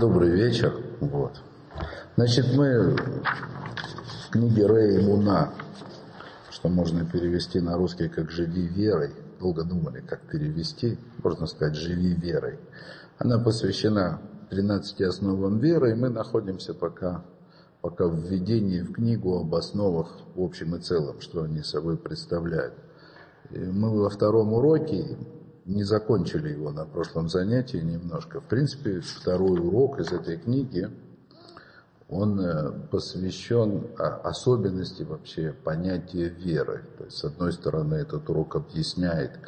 Добрый вечер. Вот. Значит, мы в книге Рэя Муна, что можно перевести на русский как «Живи верой», долго думали, как перевести, можно сказать «Живи верой». Она посвящена 13 основам веры, и мы находимся пока, пока в введении в книгу об основах в общем и целом, что они собой представляют. Мы во втором уроке не закончили его на прошлом занятии немножко. В принципе, второй урок из этой книги, он э, посвящен особенности вообще понятия веры. То есть, с одной стороны, этот урок объясняет,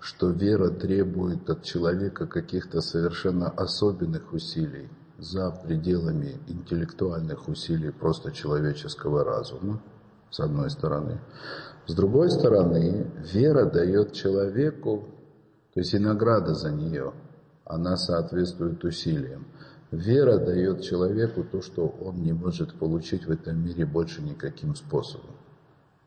что вера требует от человека каких-то совершенно особенных усилий за пределами интеллектуальных усилий просто человеческого разума, с одной стороны. С другой стороны, вера дает человеку то есть и награда за нее, она соответствует усилиям. Вера дает человеку то, что он не может получить в этом мире больше никаким способом.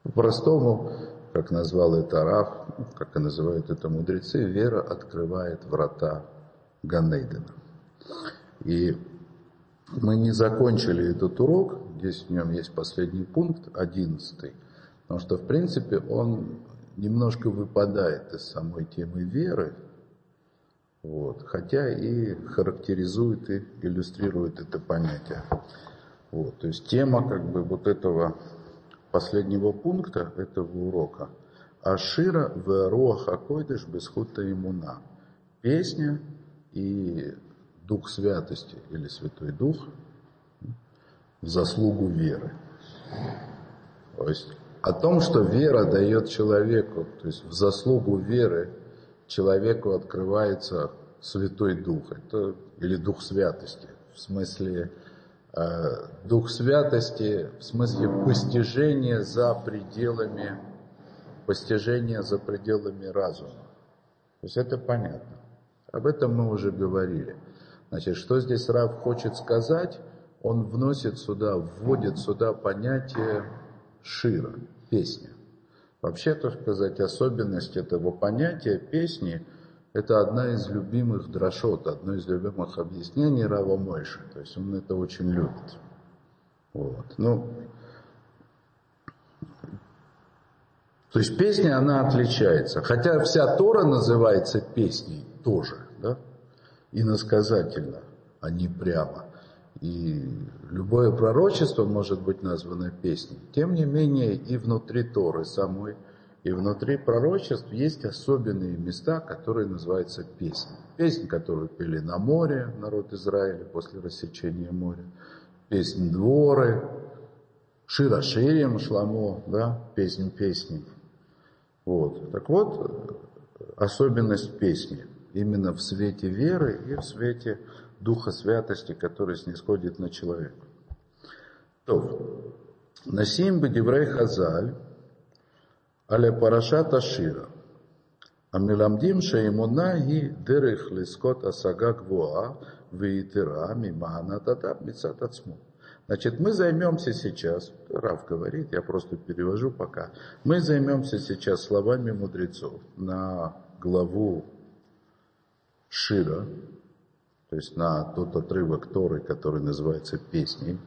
По-простому, как назвал это Раф, как и называют это мудрецы, вера открывает врата Ганейдена. И мы не закончили этот урок, здесь в нем есть последний пункт, одиннадцатый, потому что, в принципе, он немножко выпадает из самой темы веры, вот, хотя и характеризует и иллюстрирует это понятие. Вот, то есть тема как бы вот этого последнего пункта этого урока Ашира в Руаха Койдыш Бесхута Имуна. Песня и Дух Святости или Святой Дух в заслугу веры. То есть о том, что вера дает человеку, то есть в заслугу веры человеку открывается Святой Дух, это, или Дух Святости, в смысле э, Дух Святости, в смысле постижения за пределами, постижения за пределами разума. То есть это понятно. Об этом мы уже говорили. Значит, что здесь Рав хочет сказать? Он вносит сюда, вводит сюда понятие Шира, песня. Вообще, то сказать, особенность этого понятия песни – это одна из любимых дрошот, одно из любимых объяснений Рава Мойши. То есть он это очень любит. Вот. Ну, то есть песня, она отличается. Хотя вся Тора называется песней тоже, да, иносказательно, а не прямо. И любое пророчество может быть названо песней. Тем не менее, и внутри Торы самой, и внутри пророчеств есть особенные места, которые называются песней. Песнь, которую пели на море народ Израиля после рассечения моря. Песнь дворы, Шира Ширим Шламо, да, песнь песней. Вот. Так вот, особенность песни именно в свете веры и в свете Духа Святости, который снисходит на человека. То, Насим Бедеврей Хазаль, аля Парашат Ашира, המלמדים שאמונה היא דרך לזכות השגה גבוהה ויתרה ממענת אדם מצד עצמו. Значит, мы займемся сейчас, Рав говорит, я просто перевожу пока, мы займемся сейчас словами мудрецов на главу Шира, то есть на тот отрывок Торы, который называется песней.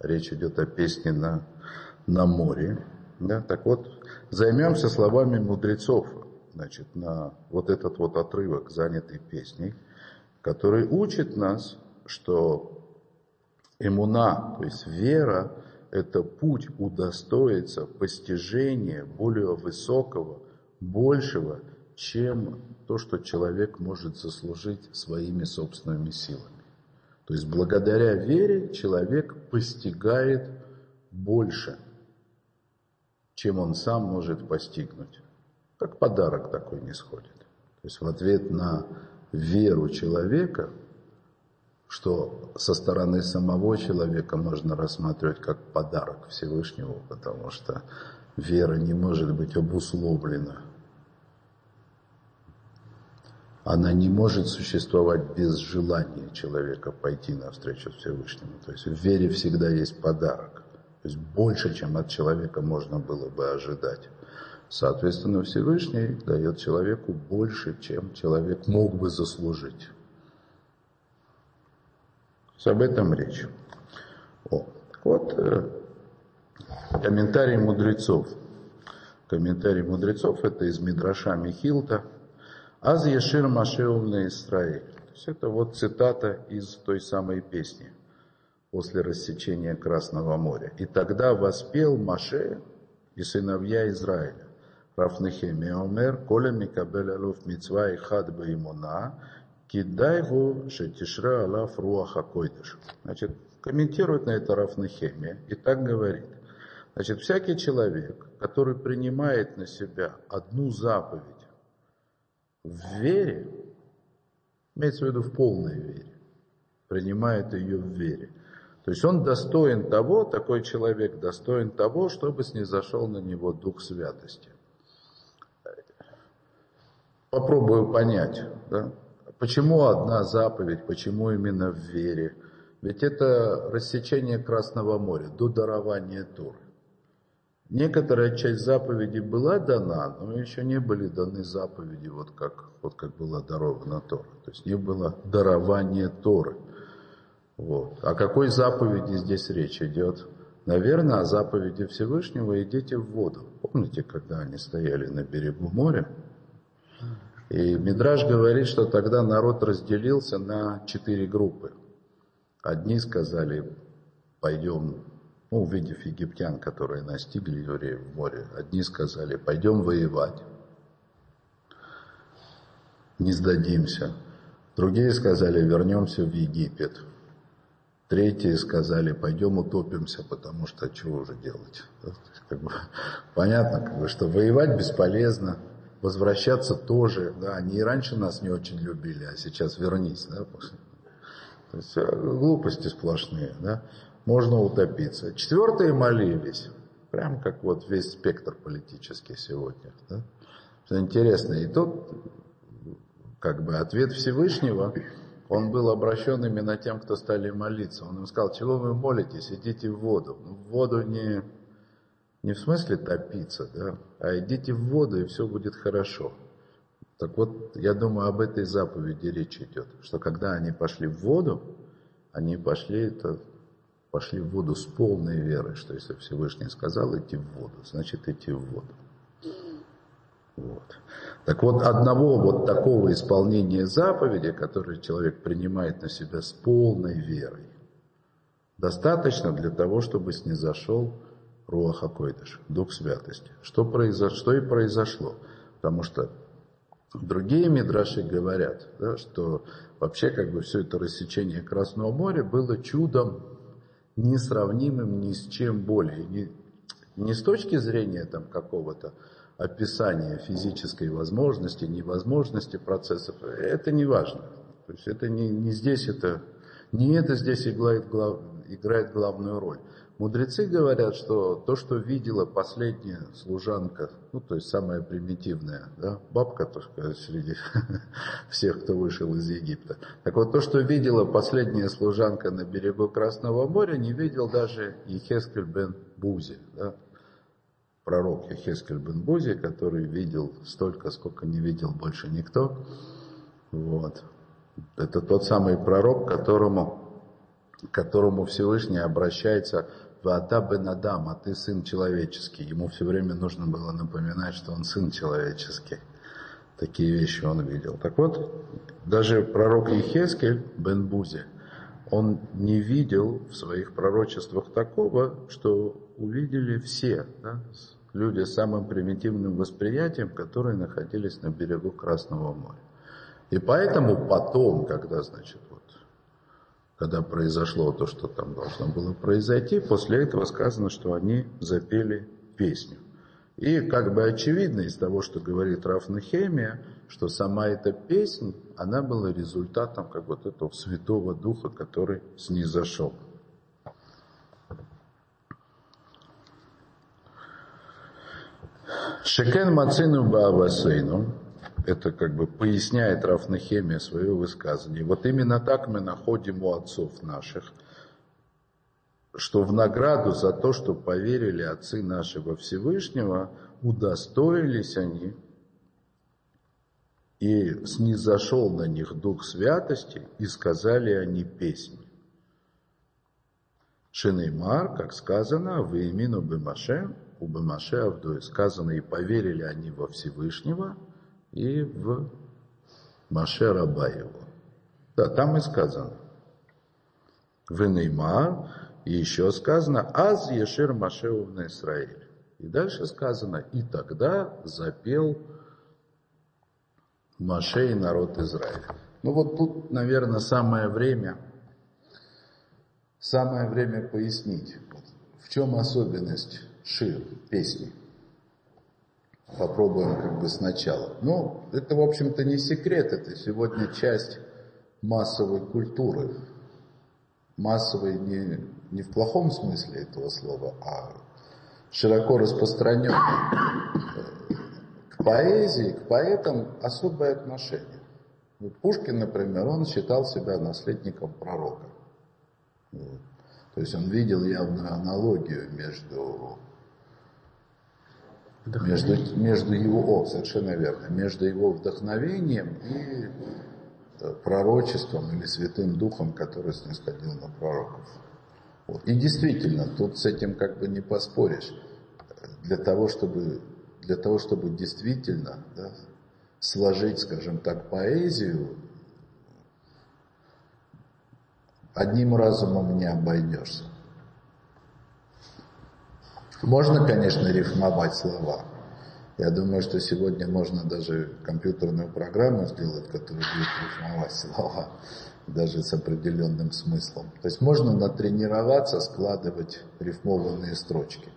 Речь идет о песне на, на море. Да? Так вот, займемся словами мудрецов, значит, на вот этот вот отрывок, занятый песней, который учит нас, что имуна, то есть вера, это путь удостоиться постижения более высокого, большего, чем то, что человек может заслужить своими собственными силами. То есть благодаря вере человек постигает больше, чем он сам может постигнуть. Как подарок такой не сходит. То есть в ответ на веру человека, что со стороны самого человека можно рассматривать как подарок Всевышнего, потому что вера не может быть обусловлена она не может существовать без желания человека пойти навстречу Всевышнему. То есть в вере всегда есть подарок. То есть больше, чем от человека можно было бы ожидать. Соответственно, Всевышний дает человеку больше, чем человек мог бы заслужить. Об этом речь. О, вот э, комментарий мудрецов. Комментарий мудрецов это из Мидраша Михилта. Аз Ешир Машеум на Исраиль. То есть это вот цитата из той самой песни после рассечения Красного моря. И тогда воспел Маше и сыновья Израиля. Рафнехеми Омер, Коля Микабель Алуф Мицва и Хад Баимуна, Кидайву Шетишра Алаф Руаха Койдыш. Значит, комментирует на это Рафнехеми и так говорит. Значит, всякий человек, который принимает на себя одну заповедь в вере, имеется в виду в полной вере, принимает ее в вере, то есть он достоин того, такой человек достоин того, чтобы снизошел на него Дух Святости попробую понять, да? почему одна заповедь, почему именно в вере. Ведь это рассечение Красного моря до дарования Торы. Некоторая часть заповедей была дана, но еще не были даны заповеди, вот как, вот как была дарована Тора. То есть не было дарования Торы. Вот. О какой заповеди здесь речь идет? Наверное, о заповеди Всевышнего «идите в воду». Помните, когда они стояли на берегу моря? И Мидраж говорит, что тогда народ разделился на четыре группы. Одни сказали, пойдем, ну, увидев египтян, которые настигли евреев в море, одни сказали, пойдем воевать, не сдадимся. Другие сказали, вернемся в Египет. Третьи сказали, пойдем утопимся, потому что что уже делать. Как бы, понятно, как бы, что воевать бесполезно, возвращаться тоже, да, они и раньше нас не очень любили, а сейчас вернись, да, после. То есть э, глупости сплошные, да, можно утопиться. Четвертые молились, прям как вот весь спектр политический сегодня, да. Что интересно, и тут как бы ответ Всевышнего, он был обращен именно тем, кто стали молиться. Он им сказал, чего вы молитесь, идите в воду. Ну, в воду не не в смысле топиться, да, а идите в воду, и все будет хорошо. Так вот, я думаю, об этой заповеди речь идет, что когда они пошли в воду, они пошли, это, пошли в воду с полной верой, что если Всевышний сказал идти в воду, значит идти в воду. Вот. Так вот, одного вот такого исполнения заповеди, который человек принимает на себя с полной верой, достаточно для того, чтобы снизошел Руаха Койдыш, Дух Святости. Что, произошло, что и произошло. Потому что другие мидраши говорят, да, что вообще как бы все это рассечение Красного моря было чудом несравнимым ни с чем более. Не, не с точки зрения там какого-то описания физической возможности, невозможности процессов, это не важно. То есть это не, не здесь это, не это здесь играет, глав, играет главную роль. Мудрецы говорят, что то, что видела последняя служанка, ну, то есть самая примитивная, да, бабка, сказать, среди всех, кто вышел из Египта. Так вот, то, что видела последняя служанка на берегу Красного моря, не видел даже Ехескель бен Бузи, да, пророк Ехескель бен Бузи, который видел столько, сколько не видел больше никто. Вот. Это тот самый пророк, которому которому Всевышний обращается Вата бен Адам, а ты сын человеческий. Ему все время нужно было напоминать, что он сын человеческий. Такие вещи он видел. Так вот, даже пророк Ехескель бен Бузи, он не видел в своих пророчествах такого, что увидели все да, люди с самым примитивным восприятием, которые находились на берегу Красного моря. И поэтому потом, когда, значит, когда произошло то, что там должно было произойти, после этого сказано, что они запели песню. И как бы очевидно из того, что говорит Раф Нехемия, что сама эта песня, она была результатом как вот этого Святого Духа, который снизошел. Шекен Мацину Баабасейну, это как бы поясняет Рафнахемия свое высказывание. Вот именно так мы находим у отцов наших, что в награду за то, что поверили отцы наши во Всевышнего, удостоились они, и снизошел на них Дух Святости, и сказали они песни. Шинеймар, как сказано, в имину Бемаше, у Бемаше Авдуи сказано, и поверили они во Всевышнего и в Маше раба его. Да, там и сказано. В Неймар, и еще сказано, Аз Ешир Машеу на Израиль. И дальше сказано, и тогда запел Маше и народ Израиля. Ну вот тут, наверное, самое время, самое время пояснить, в чем особенность шир, песни. Попробуем как бы сначала. Ну, это, в общем-то, не секрет, это сегодня часть массовой культуры. Массовой не, не в плохом смысле этого слова, а широко распространенной. К поэзии, к поэтам особое отношение. Пушкин, например, он считал себя наследником пророка. Вот. То есть он видел явную аналогию между между, между его, о, совершенно верно, между его вдохновением и э, пророчеством или Святым Духом, который снисходил на пророков. Вот. И действительно, тут с этим как бы не поспоришь. Для того, чтобы, для того, чтобы действительно да, сложить, скажем так, поэзию, одним разумом не обойдешься. Можно, конечно, рифмовать слова. Я думаю, что сегодня можно даже компьютерную программу сделать, которая будет рифмовать слова, даже с определенным смыслом. То есть можно натренироваться, складывать рифмованные строчки.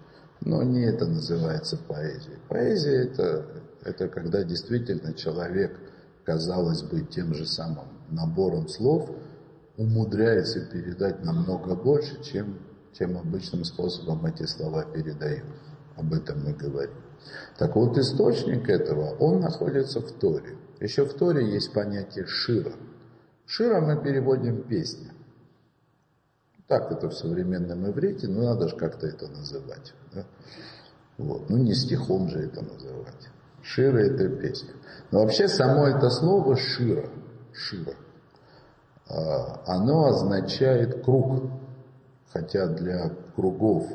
Но не это называется поэзией. Поэзия это, это когда действительно человек, казалось бы, тем же самым набором слов умудряется передать намного больше, чем чем обычным способом эти слова передают. Об этом мы говорим. Так вот, источник этого, он находится в Торе. Еще в Торе есть понятие шира. Шира мы переводим песня. Так это в современном иврите, но надо же как-то это называть. Да? Вот. Ну не стихом же это называть. Шира это песня. Но вообще само это слово шира, шира, а, оно означает круг хотя для кругов,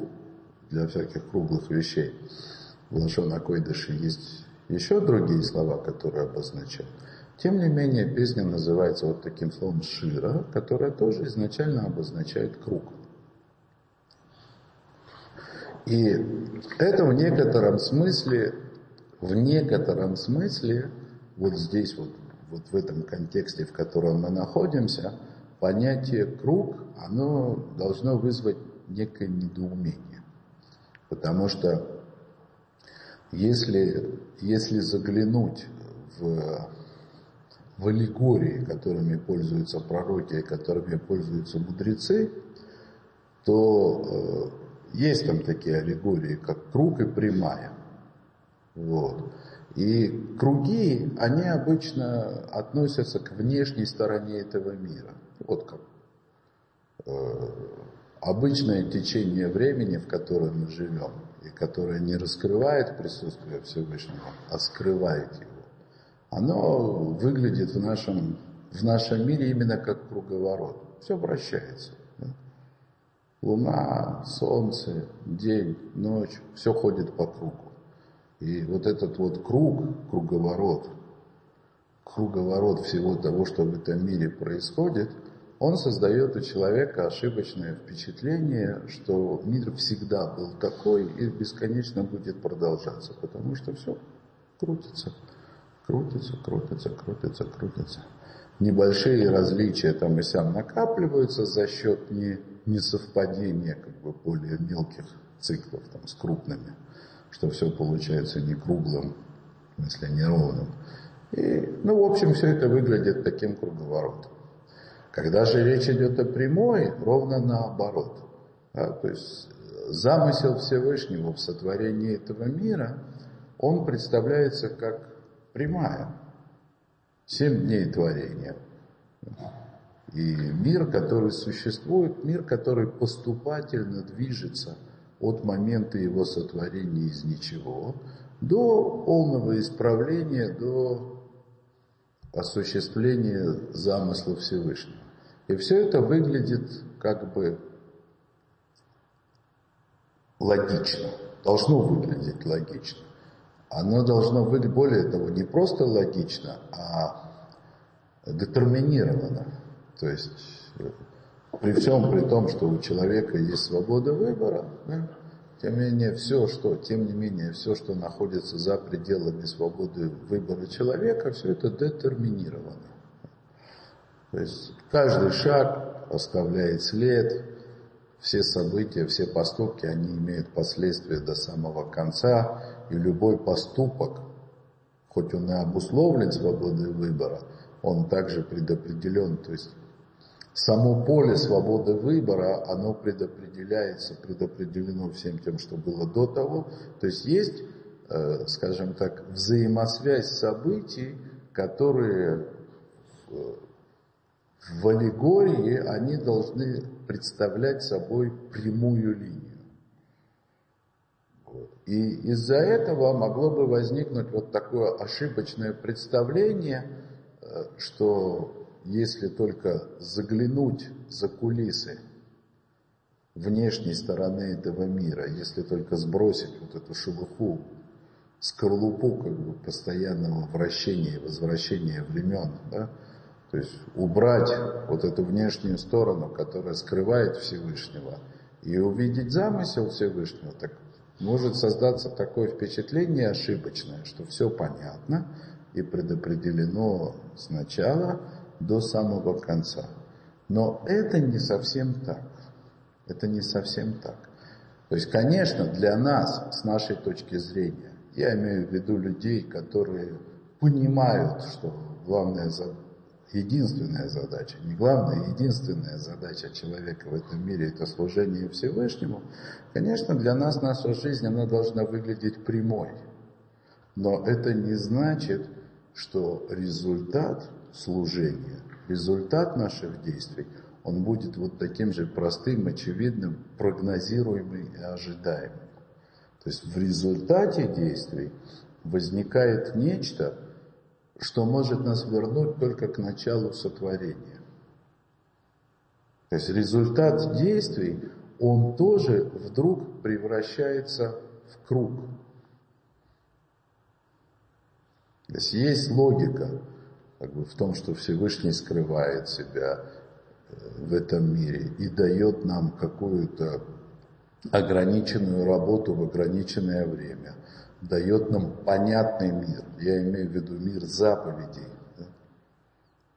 для всяких круглых вещей в Койдыше есть еще другие слова, которые обозначают. Тем не менее, песня называется вот таким словом «шира», которое тоже изначально обозначает круг. И это в некотором смысле, в некотором смысле, вот здесь вот, вот в этом контексте, в котором мы находимся – понятие круг, оно должно вызвать некое недоумение. Потому что если, если заглянуть в, в аллегории, которыми пользуются пророки которыми пользуются мудрецы, то э, есть там такие аллегории, как круг и прямая. Вот. И круги, они обычно относятся к внешней стороне этого мира. Вот как э, обычное течение времени, в котором мы живем, и которое не раскрывает присутствие Всевышнего, а скрывает его, оно выглядит в нашем, в нашем мире именно как круговорот. Все вращается. Луна, солнце, день, ночь, все ходит по кругу. И вот этот вот круг, круговорот, круговорот всего того, что в этом мире происходит – он создает у человека ошибочное впечатление, что мир всегда был такой и бесконечно будет продолжаться, потому что все крутится, крутится, крутится, крутится, крутится. Небольшие различия там и сям накапливаются за счет не, несовпадения как бы более мелких циклов там, с крупными, что все получается не круглым, в смысле неровным. И, ну, в общем, все это выглядит таким круговоротом. Когда же речь идет о прямой, ровно наоборот. Да, то есть замысел Всевышнего в сотворении этого мира, он представляется как прямая. Семь дней творения. И мир, который существует, мир, который поступательно движется от момента его сотворения из ничего до полного исправления, до осуществления замысла Всевышнего. И все это выглядит как бы логично, должно выглядеть логично. Оно должно быть, более того, не просто логично, а детерминировано. То есть при всем при том, что у человека есть свобода выбора, да, тем не менее все, что, тем не менее все, что находится за пределами свободы выбора человека, все это детерминировано. То есть каждый шаг оставляет след, все события, все поступки, они имеют последствия до самого конца, и любой поступок, хоть он и обусловлен свободой выбора, он также предопределен, то есть само поле свободы выбора, оно предопределяется, предопределено всем тем, что было до того. То есть есть, э, скажем так, взаимосвязь событий, которые в аллегории, они должны представлять собой прямую линию. И из-за этого могло бы возникнуть вот такое ошибочное представление, э, что если только заглянуть за кулисы внешней стороны этого мира, если только сбросить вот эту шелуху, скорлупу как бы постоянного вращения и возвращения времен, да, то есть убрать вот эту внешнюю сторону, которая скрывает Всевышнего, и увидеть замысел Всевышнего, так может создаться такое впечатление ошибочное, что все понятно и предопределено сначала, до самого конца. Но это не совсем так. Это не совсем так. То есть, конечно, для нас, с нашей точки зрения, я имею в виду людей, которые понимают, что главная единственная задача, не главная, единственная задача человека в этом мире – это служение Всевышнему, конечно, для нас наша жизнь, она должна выглядеть прямой. Но это не значит, что результат служения, результат наших действий, он будет вот таким же простым, очевидным, прогнозируемым и ожидаемым. То есть в результате действий возникает нечто, что может нас вернуть только к началу сотворения. То есть результат действий, он тоже вдруг превращается в круг. То есть есть логика как бы, в том, что Всевышний скрывает себя э, в этом мире и дает нам какую-то ограниченную работу в ограниченное время, дает нам понятный мир, я имею в виду мир заповедей, да,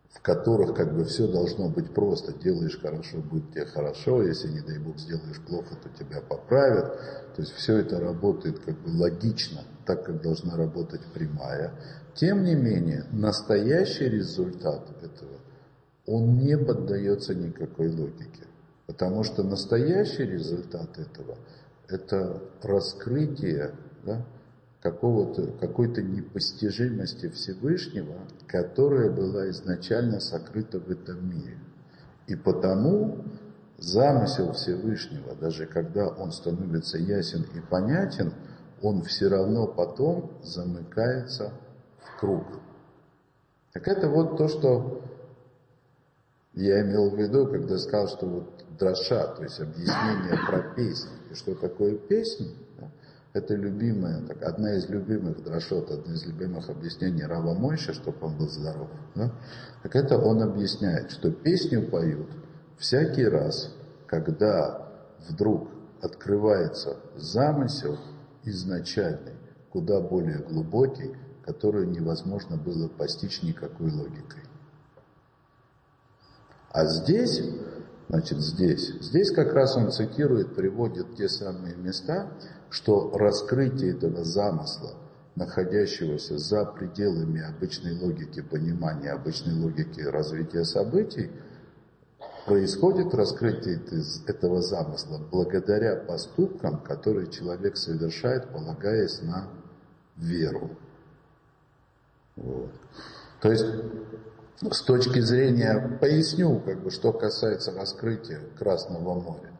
в которых как бы все должно быть просто, делаешь хорошо, будет тебе хорошо, если не дай Бог сделаешь плохо, то тебя поправят, то есть все это работает как бы логично, так как должна работать прямая, тем не менее, настоящий результат этого, он не поддается никакой логике. Потому что настоящий результат этого – это раскрытие да, какого-то, какой-то непостижимости Всевышнего, которая была изначально сокрыта в этом мире. И потому замысел Всевышнего, даже когда он становится ясен и понятен, он все равно потом замыкается круг. Так это вот то, что я имел в виду, когда сказал, что вот дроша, то есть объяснение про песни. И что такое песня? Это любимая, так, одна из любимых дрошот, одна из любимых объяснений Рава Мойша, чтобы он был здоров. Да? Так это он объясняет, что песню поют всякий раз, когда вдруг открывается замысел изначальный, куда более глубокий, которую невозможно было постичь никакой логикой. А здесь, значит, здесь, здесь как раз он цитирует, приводит те самые места, что раскрытие этого замысла, находящегося за пределами обычной логики понимания, обычной логики развития событий, происходит раскрытие этого замысла благодаря поступкам, которые человек совершает, полагаясь на веру. Вот. То есть, с точки зрения, поясню, как бы, что касается раскрытия Красного моря.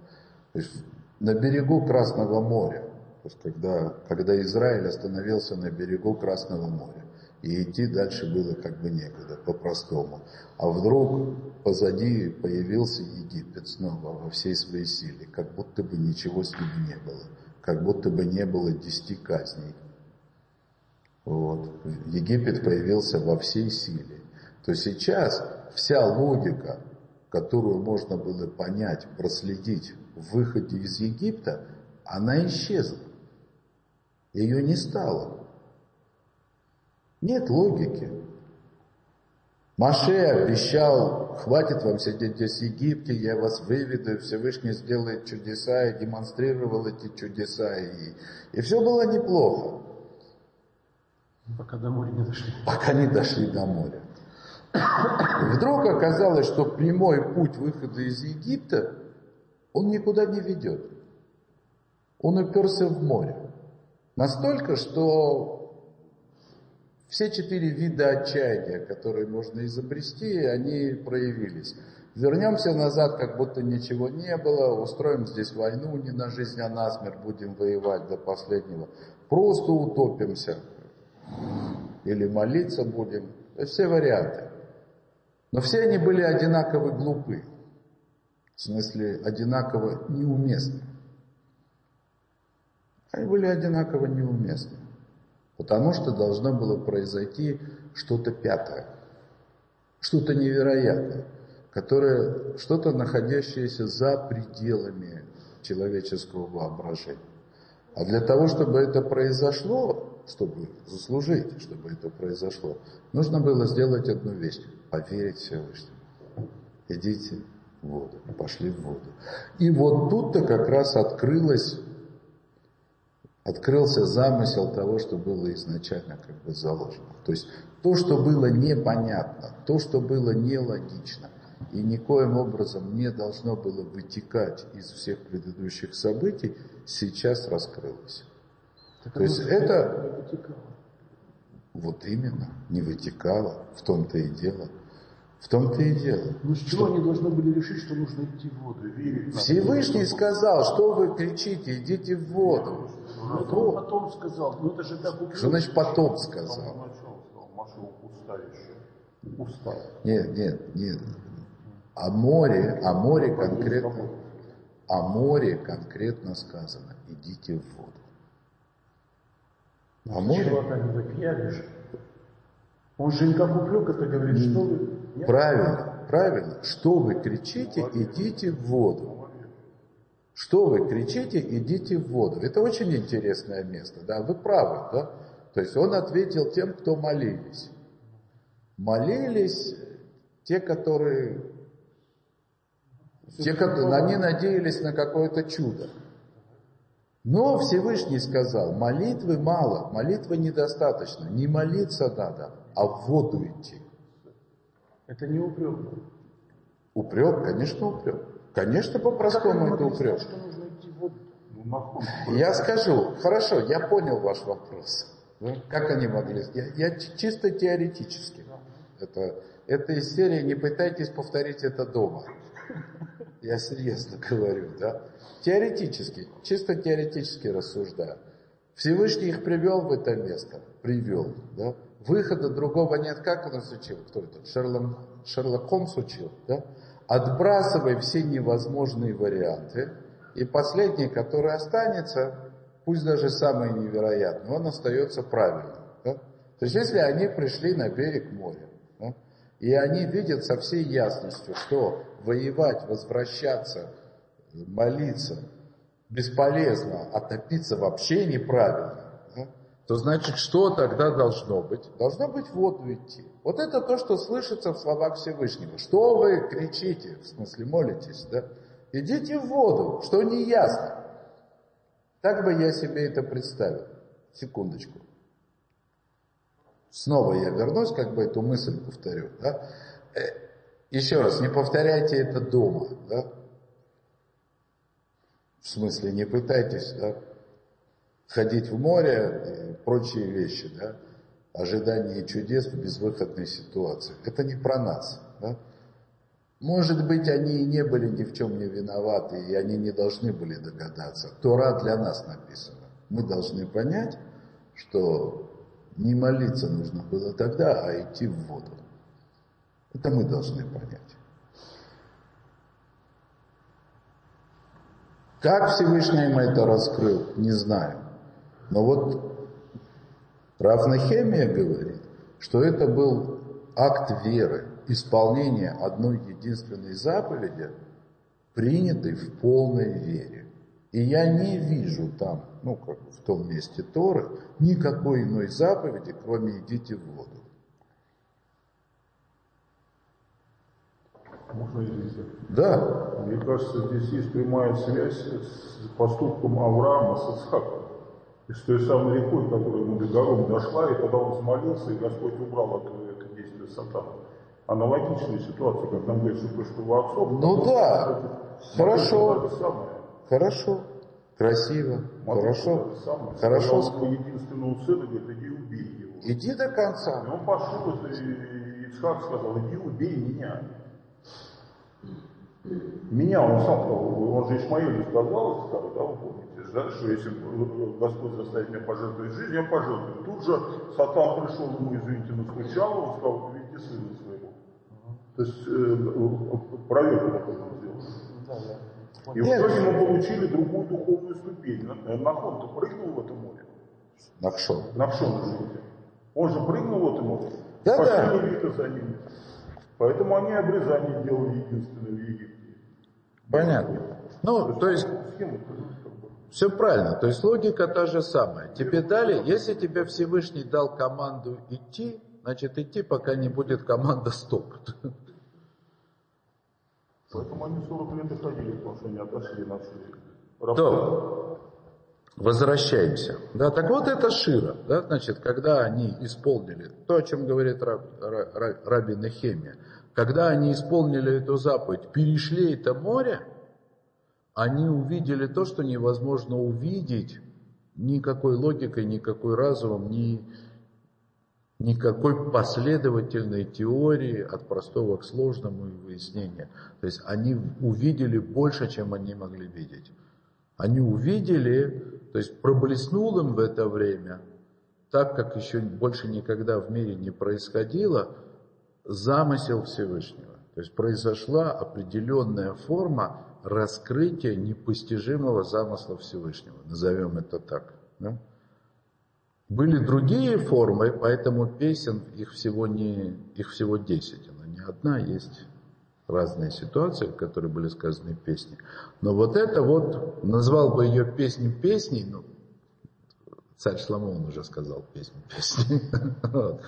То есть, на берегу Красного моря есть когда, когда Израиль остановился на берегу Красного моря, и идти дальше было как бы некуда, по-простому. А вдруг позади появился Египет снова во всей своей силе, как будто бы ничего с ним не было, как будто бы не было десяти казней. Вот. Египет появился во всей силе. То сейчас вся логика, которую можно было понять, проследить в выходе из Египта, она исчезла. Ее не стало. Нет логики. Маше обещал, хватит вам сидеть здесь в Египте, я вас выведу, Всевышний сделает чудеса, и демонстрировал эти чудеса, и, и все было неплохо. Пока до моря не дошли. Пока не дошли до моря. Вдруг оказалось, что прямой путь выхода из Египта, он никуда не ведет. Он уперся в море. Настолько, что все четыре вида отчаяния, которые можно изобрести, они проявились. Вернемся назад, как будто ничего не было, устроим здесь войну не на жизнь, а на смерть, будем воевать до последнего. Просто утопимся. Или молиться будем. То есть все варианты. Но все они были одинаково глупы. В смысле, одинаково неуместны. Они были одинаково неуместны. Потому что должно было произойти что-то пятое. Что-то невероятное. Которое, что-то находящееся за пределами человеческого воображения. А для того, чтобы это произошло, чтобы заслужить, чтобы это произошло, нужно было сделать одну вещь. Поверить Всевышнему. Идите в воду. Пошли в воду. И вот тут-то как раз открылось, открылся замысел того, что было изначально как бы заложено. То есть то, что было непонятно, то, что было нелогично, и никоим образом не должно было вытекать из всех предыдущих событий, сейчас раскрылось. Так То есть это... Вот именно, не вытекало, в том-то и дело. В том-то и дело. Ну с чего они должны были решить, что нужно идти в воду, верить? Всевышний сказал, что вы кричите, идите в воду. Ну, это он потом сказал, ну это же так. Что значит потом сказал? Машу пуста еще. Пуста. Нет, нет, нет. О море, о море конкретно, о море конкретно сказано, идите в воду. А море? Он же как упрек это говорит, что вы... Правильно, правильно. Что вы кричите, идите в воду. Что вы кричите, идите в воду. Это очень интересное место, да, вы правы, да. То есть он ответил тем, кто молились. Молились те, которые те, которые, они надеялись на какое-то чудо. Но Всевышний сказал, молитвы мало, молитвы недостаточно. Не молиться надо, а в воду идти. Это не упрек. Упрек, конечно, упрек. Конечно, по-простому это упрек. Что нужно идти в воду? Ну, я скажу, хорошо, я понял ваш вопрос. Как они могли? Я, я чисто теоретически. Это, это из серии «Не пытайтесь повторить это дома». Я серьезно говорю, да? Теоретически, чисто теоретически рассуждаю. Всевышний их привел в это место, привел, да? Выхода другого нет, как он учил? Кто это? Шерлок, Шерлок Холмс учил, да? Отбрасывай все невозможные варианты, и последний, который останется, пусть даже самый невероятный, он остается правильным. Да? То есть если они пришли на берег моря, да, и они видят со всей ясностью, что воевать, возвращаться, молиться бесполезно, а топиться вообще неправильно? То значит, что тогда должно быть? Должно быть в воду идти. Вот это то, что слышится в словах Всевышнего. Что вы кричите, в смысле молитесь, да? Идите в воду, что не ясно. Так бы я себе это представил. Секундочку. Снова я вернусь, как бы эту мысль повторю. Да? Э, еще раз, не повторяйте это дома. Да? В смысле, не пытайтесь да, ходить в море и прочие вещи. Да? Ожидание чудес в безвыходной ситуации. Это не про нас. Да? Может быть, они и не были ни в чем не виноваты, и они не должны были догадаться. Тора для нас написана. Мы должны понять, что не молиться нужно было тогда, а идти в воду. Это мы должны понять. Как Всевышний им это раскрыл, не знаю. Но вот Равнахемия говорит, что это был акт веры, исполнение одной единственной заповеди, принятой в полной вере. И я не вижу там, ну как в том месте Торы, никакой иной заповеди, кроме идите в воду. Можно извините? Да. Мне кажется, здесь есть прямая связь с поступком Авраама с Исхаком. И с той самой рекой, которая ему до гором дошла, и когда он взмолился, и Господь убрал от это действие сатана. Аналогичная ситуация, как нам говорят, что пришло отцов. Ну да, хорошо. Самое. Хорошо. Красиво. Хорошо. Самое. Хорошо. Сказал единственному сыну, говорит, иди убей его. Иди до И конца. он пошел, и Ицхак сказал, иди убей меня. Меня он сам сказал, он же Ишмаилю сказал, Ицхаку, да, вы помните, же, да, что если Господь заставит меня пожертвовать жизнью, я пожертвую. Тут же Сатан пришел ему, извините, настучал, он сказал, приведи сына своего. То есть э, проверку такой он сделал. И в итоге мы получили другую духовную ступень. Нахон-то прыгнул в это море. Нахшон. Навшон же Он же прыгнул в это море. Да-да. Пошли левиты за ним. Поэтому они обрезание делали единственное в Египте. Понятно. Ну, то есть. Все правильно, то есть логика та же самая. Тебе дали, если тебе Всевышний дал команду идти, значит идти, пока не будет команда стоп. Поэтому они 40 лет и ходили, потому что они отошли на То, возвращаемся. Да, так вот это Шира, да, значит, когда они исполнили, то, о чем говорит Раб, Ра- Ра- Раби Нехемия, когда они исполнили эту заповедь, перешли это море, они увидели то, что невозможно увидеть никакой логикой, никакой разумом, ни, никакой последовательной теории от простого к сложному и выяснения. То есть они увидели больше, чем они могли видеть. Они увидели, то есть проблеснул им в это время, так как еще больше никогда в мире не происходило, замысел Всевышнего. То есть произошла определенная форма раскрытия непостижимого замысла Всевышнего. Назовем это так. да? Были другие формы, поэтому песен их всего, не, их всего 10, она не одна, есть разные ситуации, в которые были сказаны песни. Но вот это вот, назвал бы ее песню песней, ну, царь Шламон уже сказал песню песней.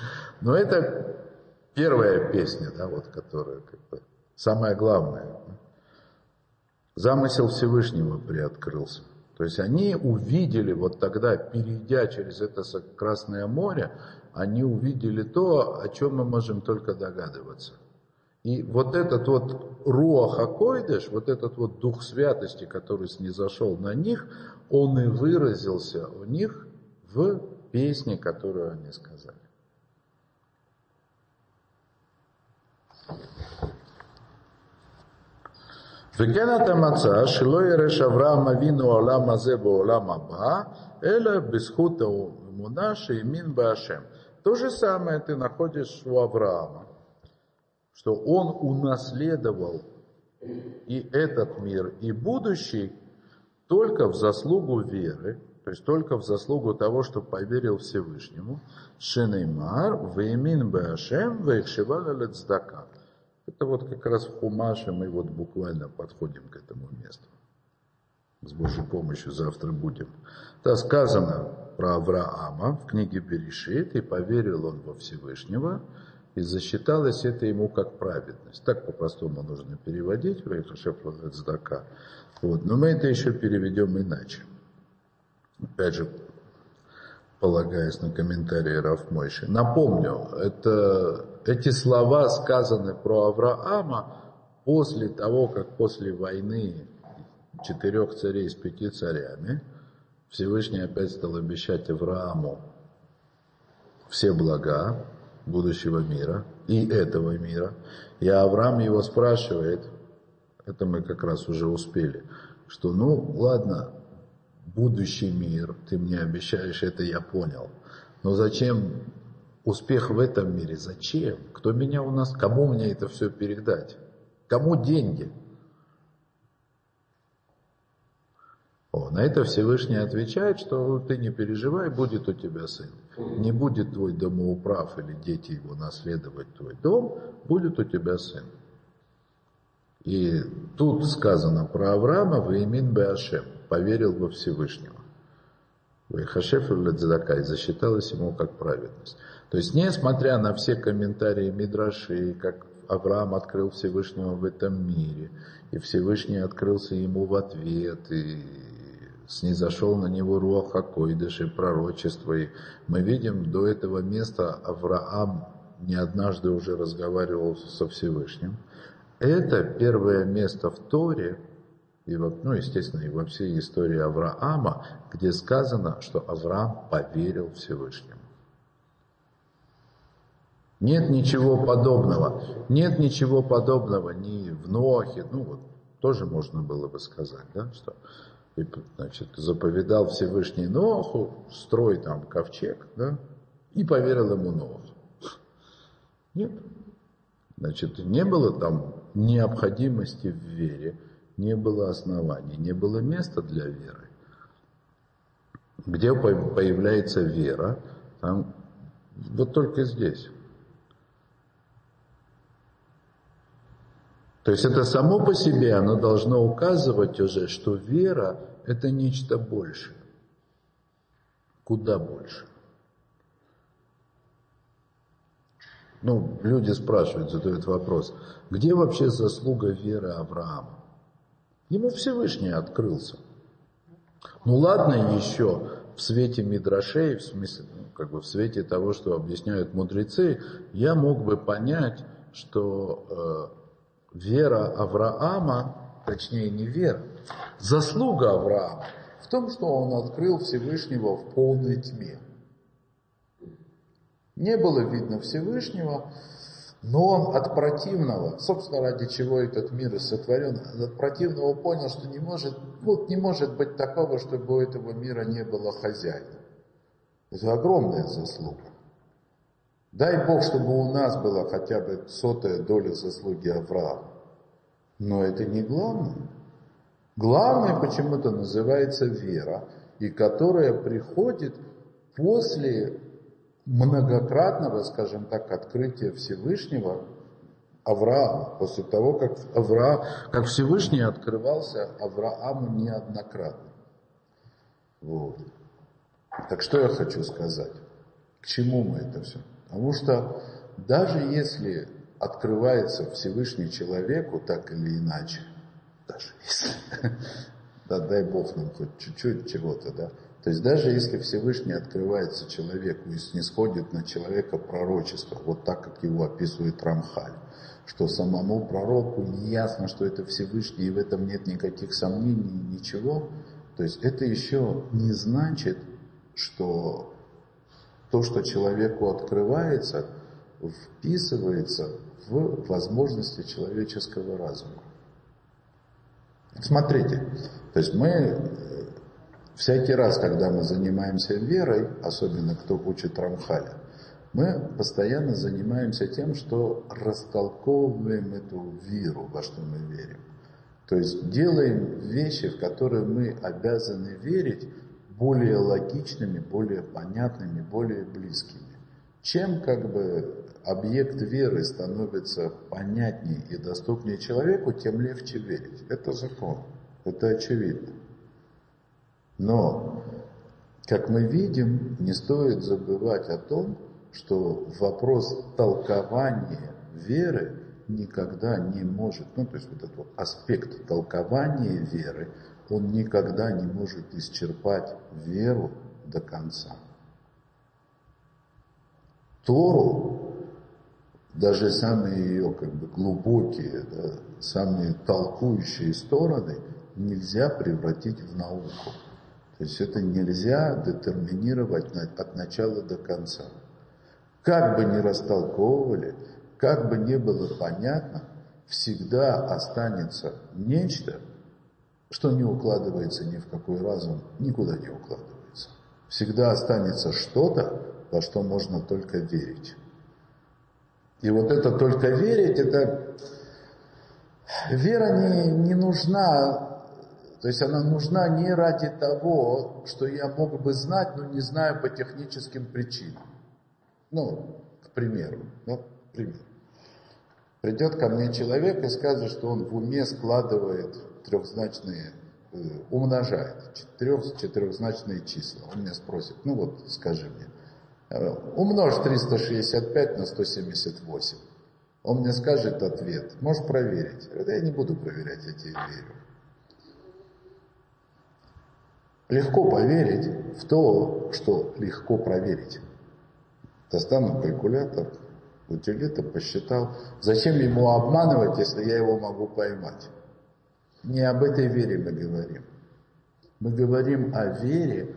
Но это первая песня, да, вот, которая как бы самая главная. Замысел Всевышнего приоткрылся. То есть они увидели вот тогда, перейдя через это Красное море, они увидели то, о чем мы можем только догадываться. И вот этот вот Руах Акойдыш, вот этот вот Дух Святости, который снизошел на них, он и выразился у них в песне, которую они сказали. וכן אתה מצא שלא ירש אברהם אבינו העולם הזה בעולם הבא, אלא בזכות האמונה שהאמין בהשם. То же самое ты находишь у Авраама, что он унаследовал и этот мир, и будущий только в заслугу веры, то есть только в заслугу того, что поверил Всевышнему. Шинеймар, веймин беашем, вейхшиваля лецдака. Это вот как раз в Хумаше мы вот буквально подходим к этому месту. С Божьей помощью завтра будем. Да, сказано про Авраама в книге Берешит, и поверил он во Всевышнего, и засчиталось это ему как праведность. Так по-простому нужно переводить. Вот. Но мы это еще переведем иначе. Опять же, полагаясь на комментарии Рафмойши. Напомню, это, эти слова сказаны про Авраама после того, как после войны четырех царей с пяти царями Всевышний опять стал обещать Аврааму все блага будущего мира и этого мира. И Авраам его спрашивает, это мы как раз уже успели, что ну ладно, будущий мир, ты мне обещаешь, это я понял. Но зачем успех в этом мире? Зачем? Кто меня у нас, кому мне это все передать? Кому деньги? О, на это Всевышний отвечает, что ты не переживай, будет у тебя сын. Не будет твой домоуправ или дети его наследовать твой дом, будет у тебя сын. И тут сказано про Авраама, Ваимин Беашем, поверил во Всевышнего. Вайхашеф и засчиталось ему как праведность. То есть, несмотря на все комментарии Мидраши, как Авраам открыл Всевышнего в этом мире, и Всевышний открылся ему в ответ, и снизошел на него Руаха Койдыш и пророчество. И мы видим, до этого места Авраам не однажды уже разговаривал со Всевышним. Это первое место в Торе, и, ну, естественно, и во всей истории Авраама, где сказано, что Авраам поверил Всевышнему. Нет ничего подобного. Нет ничего подобного ни в Нохе, ну вот, тоже можно было бы сказать, да, что значит, заповедал Всевышний Ноху, строй там ковчег, да, и поверил ему Нох. Нет. Значит, не было там необходимости в вере, не было оснований, не было места для веры. Где появляется вера, там, вот только здесь. То есть это само по себе, оно должно указывать уже, что вера – это нечто большее. Куда больше. Ну, люди спрашивают, задают вопрос, где вообще заслуга веры Авраама? Ему Всевышний открылся. Ну ладно еще в свете Мидрашей, в смысле, ну, как бы в свете того, что объясняют мудрецы, я мог бы понять, что э, вера Авраама, точнее не вера, заслуга Авраама в том, что он открыл Всевышнего в полной тьме. Не было видно Всевышнего, но он от противного, собственно, ради чего этот мир и сотворен, от противного понял, что не может, вот не может быть такого, чтобы у этого мира не было хозяина. Это огромная заслуга. Дай Бог, чтобы у нас была хотя бы сотая доля заслуги Авраама. Но это не главное. Главное почему-то называется вера, и которая приходит после многократного, скажем так, открытия Всевышнего Авраама, после того, как, Авраам, как Всевышний открывался Аврааму неоднократно. Вот. Так что я хочу сказать? К чему мы это все? Потому что даже если открывается Всевышний человеку так или иначе, даже если, да дай Бог нам хоть чуть-чуть чего-то, да, то есть даже если Всевышний открывается человеку и снисходит на человека пророчество, вот так, как его описывает Рамхаль, что самому пророку не ясно, что это Всевышний, и в этом нет никаких сомнений, ничего, то есть это еще не значит, что то, что человеку открывается, вписывается в возможности человеческого разума. Смотрите, то есть мы Всякий раз, когда мы занимаемся верой, особенно кто учит Рамхаля, мы постоянно занимаемся тем, что растолковываем эту веру, во что мы верим. То есть делаем вещи, в которые мы обязаны верить, более логичными, более понятными, более близкими. Чем как бы объект веры становится понятнее и доступнее человеку, тем легче верить. Это закон, это очевидно. Но, как мы видим, не стоит забывать о том, что вопрос толкования веры никогда не может, ну то есть вот этот вот аспект толкования веры, он никогда не может исчерпать веру до конца. Тору, даже самые ее как бы глубокие, да, самые толкующие стороны нельзя превратить в науку. То есть это нельзя детерминировать от начала до конца. Как бы ни растолковывали, как бы ни было понятно, всегда останется нечто, что не укладывается ни в какой разум, никуда не укладывается. Всегда останется что-то, во что можно только верить. И вот это только верить, это вера не, не нужна, то есть она нужна не ради того, что я мог бы знать, но не знаю по техническим причинам. Ну, к примеру, да, пример. Придет ко мне человек и скажет, что он в уме складывает трехзначные, э, умножает четырех, четырехзначные числа. Он меня спросит, ну вот скажи мне, э, умножь 365 на 178. Он мне скажет ответ, можешь проверить. Это я не буду проверять, я тебе верю. Легко поверить в то, что легко проверить. Достану калькулятор, утилита посчитал. Зачем ему обманывать, если я его могу поймать? Не об этой вере мы говорим. Мы говорим о вере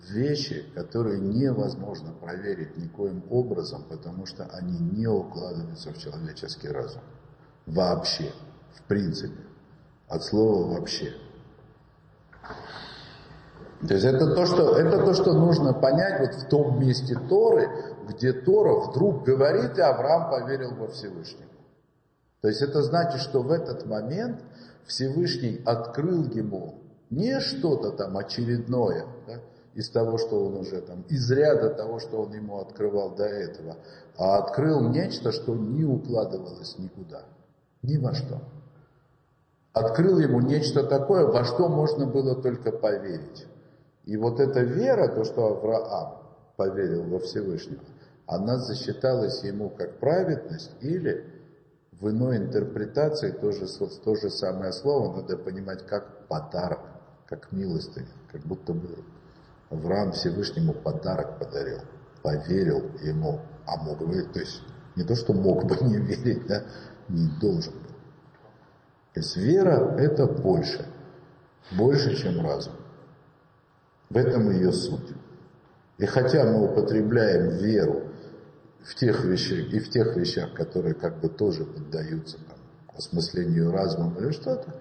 в вещи, которые невозможно проверить никоим образом, потому что они не укладываются в человеческий разум. Вообще, в принципе. От слова «вообще». То есть это то, что, это то, что нужно понять вот в том месте Торы, где Тора вдруг говорит, и Авраам поверил во Всевышнего. То есть это значит, что в этот момент Всевышний открыл ему не что-то там очередное, да, из того, что он уже там, из ряда того, что он ему открывал до этого, а открыл нечто, что не укладывалось никуда, ни во что. Открыл ему нечто такое, во что можно было только поверить. И вот эта вера, то, что Авраам поверил во Всевышнего, она засчиталась ему как праведность или в иной интерпретации тоже, то же самое слово надо понимать как подарок, как милостыня, как будто бы Авраам Всевышнему подарок подарил, поверил ему, а мог бы, то есть не то, что мог бы не верить, да, не должен был. То есть вера это больше, больше, чем разум. В этом ее суть. И хотя мы употребляем веру в тех вещах, и в тех вещах, которые как бы тоже поддаются там, осмыслению разума или что-то,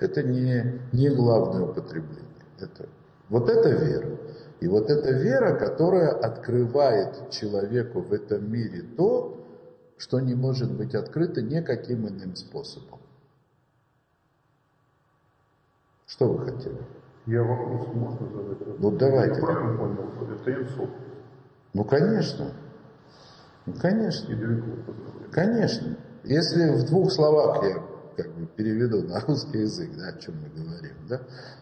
это не, не главное употребление. Это, вот это вера. И вот эта вера, которая открывает человеку в этом мире то, что не может быть открыто никаким иным способом. Что вы хотели? Я вопрос можно задать? Ну давайте. Я правильно понял, это Юсуф? Ну конечно. Конечно. Конечно. Если в двух словах я как бы переведу на русский язык, да, о чем мы говорим, да,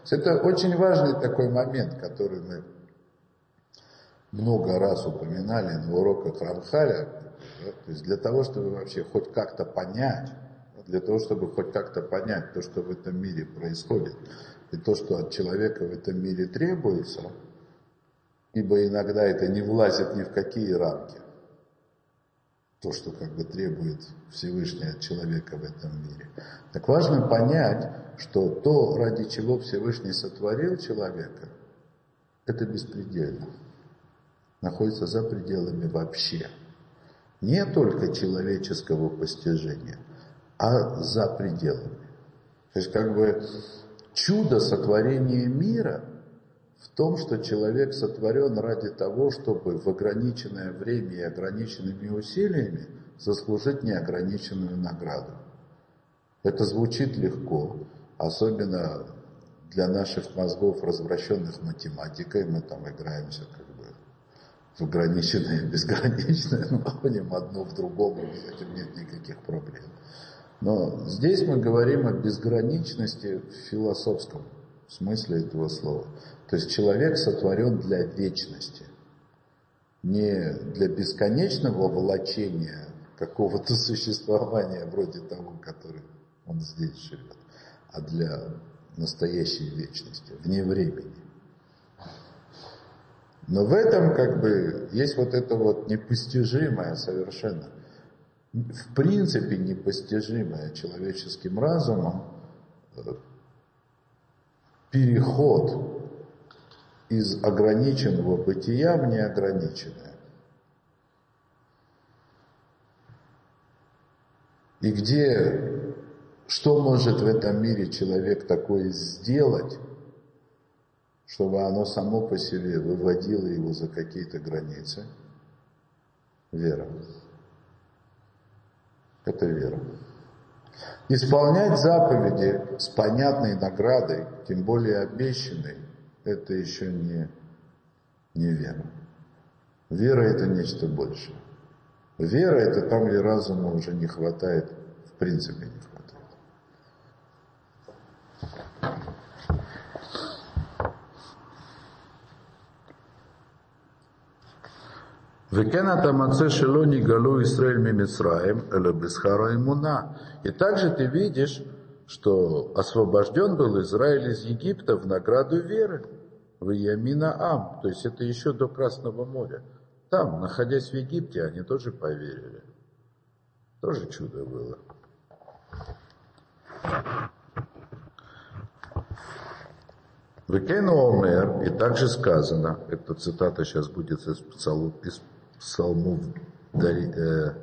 это очень важный такой момент, который мы много раз упоминали на уроках Рамхаля, да, то есть для того, чтобы вообще хоть как-то понять, для того, чтобы хоть как-то понять то, что в этом мире происходит, и то, что от человека в этом мире требуется, ибо иногда это не влазит ни в какие рамки, то, что как бы требует Всевышний от человека в этом мире. Так важно понять, что то, ради чего Всевышний сотворил человека, это беспредельно. Находится за пределами вообще. Не только человеческого постижения, а за пределами. То есть как бы чудо сотворения мира в том, что человек сотворен ради того, чтобы в ограниченное время и ограниченными усилиями заслужить неограниченную награду. Это звучит легко, особенно для наших мозгов, развращенных математикой, мы там играемся как бы в ограниченное и безграничное, находим одно в другом, и с этим нет никаких проблем. Но здесь мы говорим о безграничности в философском смысле этого слова. То есть человек сотворен для вечности, не для бесконечного волочения какого-то существования вроде того, который он здесь живет, а для настоящей вечности, вне времени. Но в этом как бы есть вот это вот непостижимое совершенно – в принципе непостижимое человеческим разумом э, переход из ограниченного бытия в неограниченное. И где что может в этом мире человек такое сделать, чтобы оно само по себе выводило его за какие-то границы? Вера. Это вера. Исполнять заповеди с понятной наградой, тем более обещанной, это еще не, не вера. Вера – это нечто большее. Вера – это там, где разума уже не хватает, в принципе не хватает. Векена атамаце шело не галу Исраиль мимицраем, эле имуна. И также ты видишь, что освобожден был Израиль из Египта в награду веры, в Ямина Ам, то есть это еще до Красного моря. Там, находясь в Египте, они тоже поверили. Тоже чудо было. Векену Омер, и также сказано, эта цитата сейчас будет из, из псалмов э,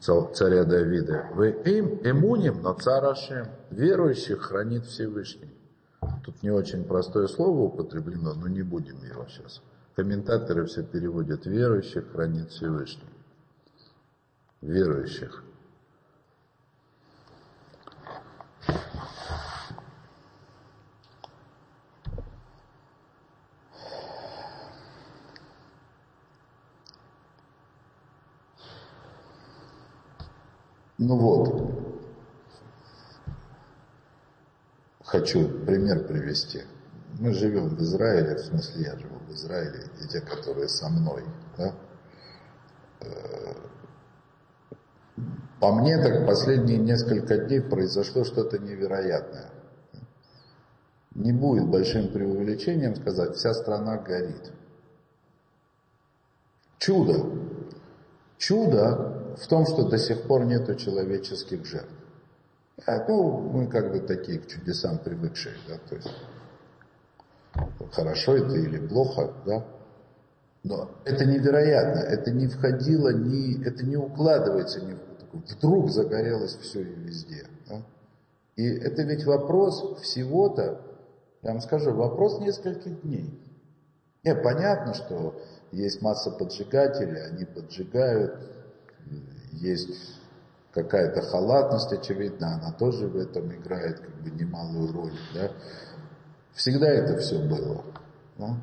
царя Давида. Вы им эмуним, но царашем, верующих хранит Всевышний. Тут не очень простое слово употреблено, но не будем его сейчас. Комментаторы все переводят верующих хранит Всевышний. Верующих. Ну вот, хочу пример привести. Мы живем в Израиле, в смысле я живу в Израиле, и те, которые со мной. Да? Э, по мне, так последние несколько дней произошло что-то невероятное. Не будет большим преувеличением сказать, вся страна горит. Чудо. Чудо в том, что до сих пор нету человеческих жертв. Ну, мы как бы такие к чудесам привыкшие, да, то есть хорошо это или плохо, да, но это невероятно, это не входило, ни, это не укладывается ни вдруг загорелось все и везде. Да? И это ведь вопрос всего-то, я вам скажу, вопрос нескольких дней. Не, понятно, что есть масса поджигателей, они поджигают, есть какая-то халатность, очевидно, она тоже в этом играет как бы немалую роль. Да? Всегда это все было. Да?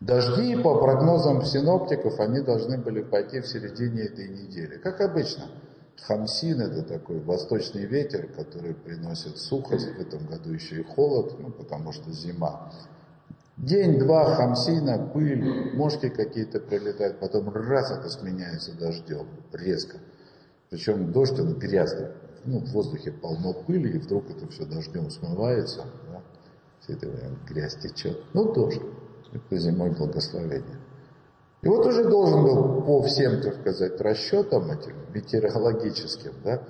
Дожди, по прогнозам синоптиков, они должны были пойти в середине этой недели. Как обычно. Хамсин это такой восточный ветер, который приносит сухость, в этом году еще и холод, ну потому что зима. День-два хамсина, пыль, мошки какие-то прилетают, потом раз это сменяется дождем, резко. Причем дождь, он грязный. Ну, в воздухе полно пыли, и вдруг это все дождем смывается. Да? Все это грязь течет. Ну, тоже. Это зимой благословение. И вот уже должен был по всем, так сказать, расчетам этим метеорологическим, да,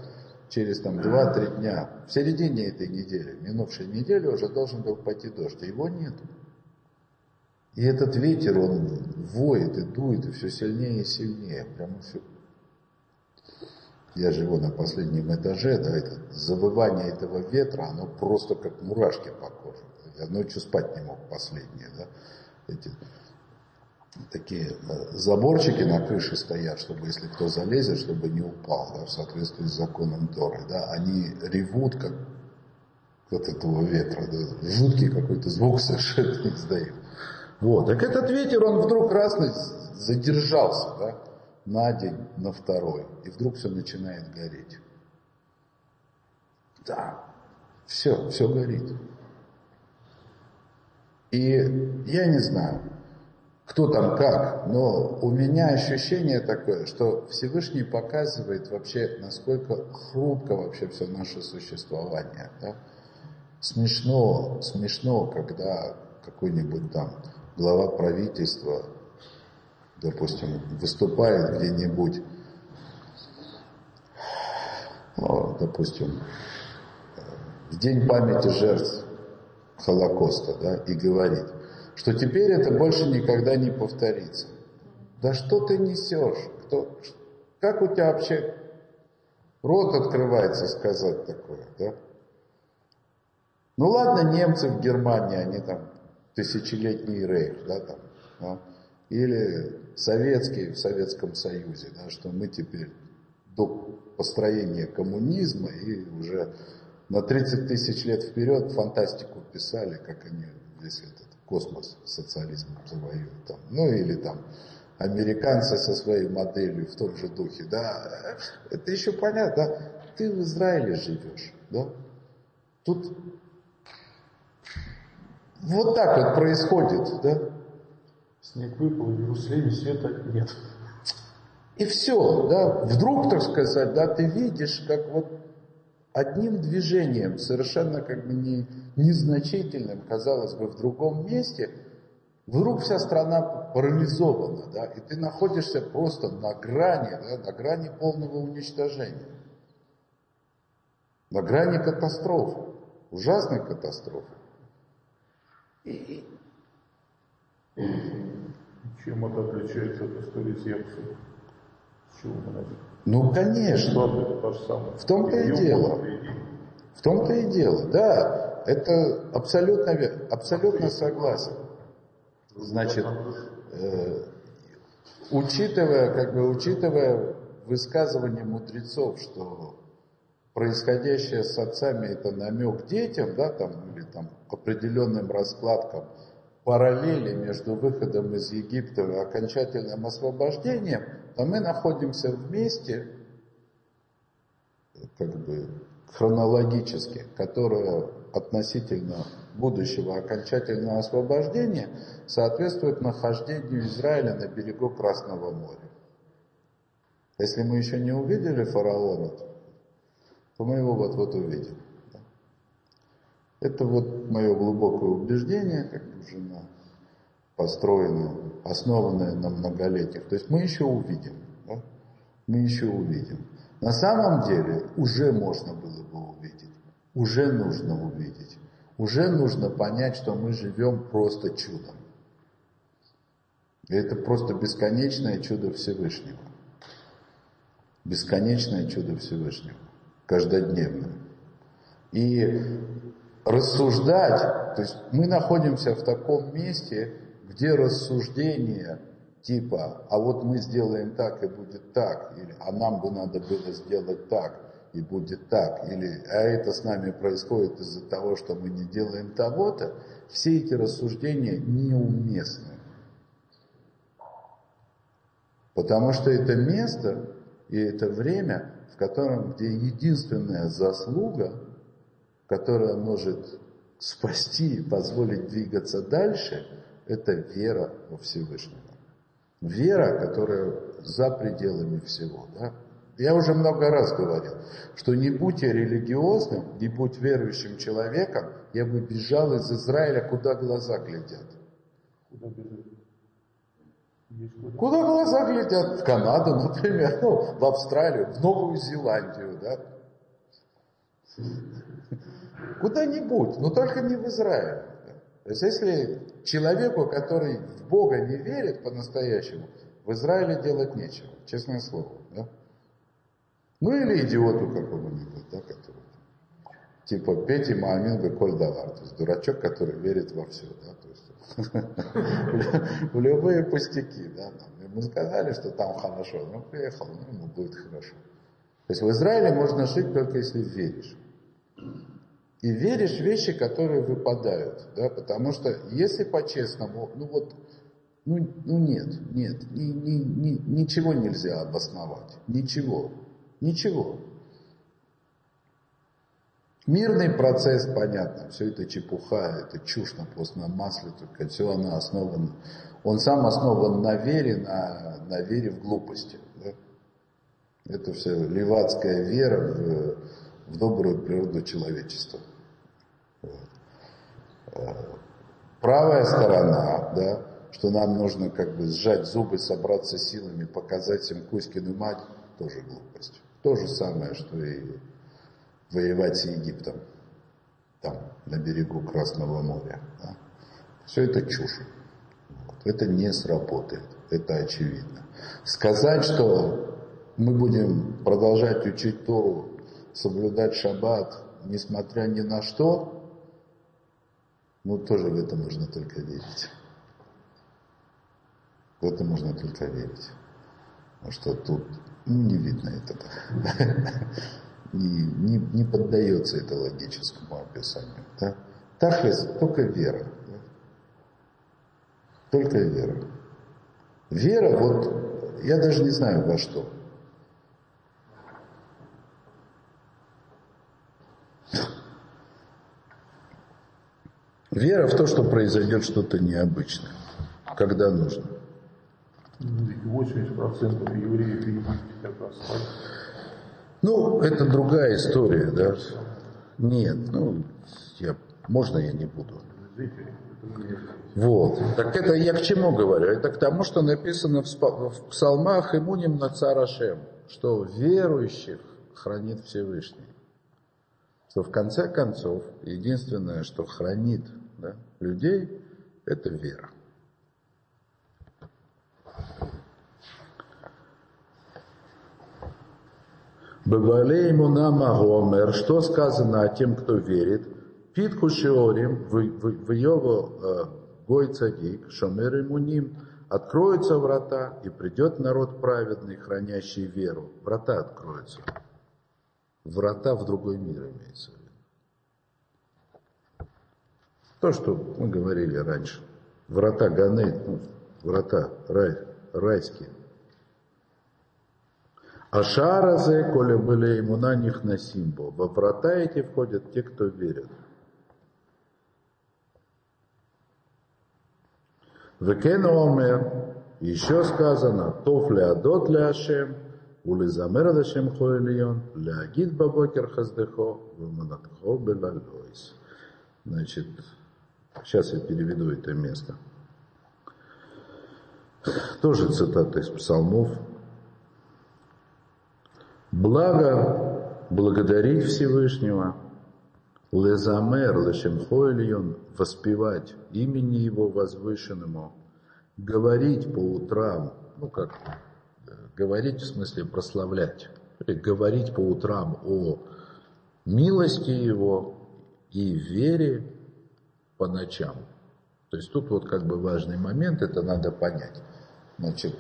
через там 2-3 дня, в середине этой недели, минувшей недели уже должен был пойти дождь, а его нет. И этот ветер, он воет и дует, и все сильнее и сильнее. Прямо все я живу на последнем этаже, да, это завывание этого ветра, оно просто как мурашки по коже. Я ночью спать не мог последние, да. Эти такие э, заборчики на крыше стоят, чтобы если кто залезет, чтобы не упал, да, в соответствии с законом Торы, да, они ревут как от этого ветра, да, жуткий какой-то звук совершенно издают. Вот, так этот ветер, он вдруг раз задержался, да, на день, на второй, и вдруг все начинает гореть. Да, все, все горит. И я не знаю, кто там как, но у меня ощущение такое, что Всевышний показывает вообще, насколько хрупко вообще все наше существование. Да? Смешно, смешно, когда какой-нибудь там глава правительства допустим, выступает где-нибудь, ну, допустим, в день памяти жертв Холокоста, да, и говорит, что теперь это больше никогда не повторится. Да что ты несешь? Кто, как у тебя вообще рот открывается сказать такое, да? Ну ладно, немцы в Германии, они там тысячелетний рейх, да, там, да? или советские в Советском Союзе, да, что мы теперь до построения коммунизма и уже на 30 тысяч лет вперед фантастику писали, как они весь этот космос социализмом завоюют. Там. Ну или там американцы со своей моделью в том же духе. Да, это еще понятно. Да? Ты в Израиле живешь. Да? Тут вот так вот происходит. Да? Снег выпал, в Иерусалиме света нет. И все, да, вдруг, так сказать, да, ты видишь, как вот одним движением, совершенно как бы не, незначительным, казалось бы, в другом месте, вдруг вся страна парализована, да, и ты находишься просто на грани, да, на грани полного уничтожения, на грани катастрофы, ужасной катастрофы. И... Чем это отличается от истории Земцев? С чего мы начали? Ну, конечно. В том-то и дело. В том-то и дело, да. Это абсолютно, абсолютно согласен. Значит, э, учитывая, как бы, учитывая высказывание мудрецов, что происходящее с отцами это намек детям, да, там, или там определенным раскладкам, параллели между выходом из Египта и окончательным освобождением, то мы находимся вместе, как бы хронологически, которое относительно будущего окончательного освобождения соответствует нахождению Израиля на берегу Красного моря. Если мы еще не увидели фараона, то мы его вот-вот увидим. Это вот мое глубокое убеждение, как жена, построенное, основанное на многолетних. То есть мы еще увидим. Да? Мы еще увидим. На самом деле уже можно было бы увидеть. Уже нужно увидеть. Уже нужно понять, что мы живем просто чудом. И это просто бесконечное чудо Всевышнего. Бесконечное чудо Всевышнего. Каждодневное. И рассуждать, то есть мы находимся в таком месте, где рассуждение типа, а вот мы сделаем так и будет так, или а нам бы надо было сделать так и будет так, или а это с нами происходит из-за того, что мы не делаем того-то, все эти рассуждения неуместны. Потому что это место и это время, котором, где единственная заслуга которая может спасти, позволить двигаться дальше, это вера во Всевышнего. Вера, которая за пределами всего. Да? Я уже много раз говорил, что не будь я религиозным, не будь верующим человеком, я бы бежал из Израиля, куда глаза глядят. Куда бежать? Куда глаза глядят? В Канаду, например, ну, в Австралию, в Новую Зеландию, да? Куда-нибудь, но только не в Израиль. То есть если человеку, который в Бога не верит по-настоящему, в Израиле делать нечего, честное слово. Да? Ну или идиоту какому-нибудь, да, который типа Пети Маамин Беколь то есть дурачок, который верит во все, да, то есть в любые пустяки, да, ему сказали, что там хорошо, ну приехал, ну ему будет хорошо. То есть в Израиле можно жить только если веришь и веришь в вещи, которые выпадают, да, потому что если по-честному, ну вот, ну, ну нет, нет, ни, ни, ни, ничего нельзя обосновать, ничего, ничего. Мирный процесс, понятно, все это чепуха, это чушь на постном масле, только все оно основано, он сам основан на вере, на, на вере в глупости. Да? Это все левацкая вера в в добрую природу человечества. Э, правая сторона, да, что нам нужно как бы сжать зубы, собраться силами, показать им Кузькину мать, тоже глупость. То же самое, что и воевать с Египтом, там, на берегу Красного моря. Да. Все это чушь. Это не сработает, это очевидно. Сказать, что мы будем продолжать учить Тору соблюдать шаббат, несмотря ни на что, Ну, тоже в это можно только верить. В это можно только верить. Потому что тут ну, не видно этого. Не, не, не поддается это логическому описанию. Да? Тахлис только вера. Да? Только вера. Вера, вот, я даже не знаю во что. Вера в то, что произойдет что-то необычное, когда нужно. 80% евреев и как раз Ну, это другая история, да? Нет, ну, я, можно я не буду? Вот. Так это я к чему говорю? Это к тому, что написано в псалмах «Имуним на царашем», что верующих хранит Всевышний. Что в конце концов, единственное, что хранит да, людей, это вера. Бавалей Мунама Гомер, что сказано о тем, кто верит? Питку Шиорим, в его э, Гой Цадик, Шомер Имуним, откроются врата, и придет народ праведный, хранящий веру. Врата откроются. Врата в другой мир имеется в виду. То, что мы говорили раньше. Врата Ганы, ну, врата рай, райские. А шаразе, коли были ему на них на символ. Во врата эти входят те, кто верит. Векен омер, еще сказано, тоф адот ле Ашем, улизамер Ашем хоэлион, леагид бабокер хаздехо, выманатхо белалойс. Значит, сейчас я переведу это место. Тоже цитата из псалмов, Благо благодарить Всевышнего, лезамер лешемхоэльон, воспевать имени Его возвышенному, говорить по утрам, ну как, говорить в смысле прославлять, говорить по утрам о милости Его и вере по ночам. То есть тут вот как бы важный момент, это надо понять. Значит,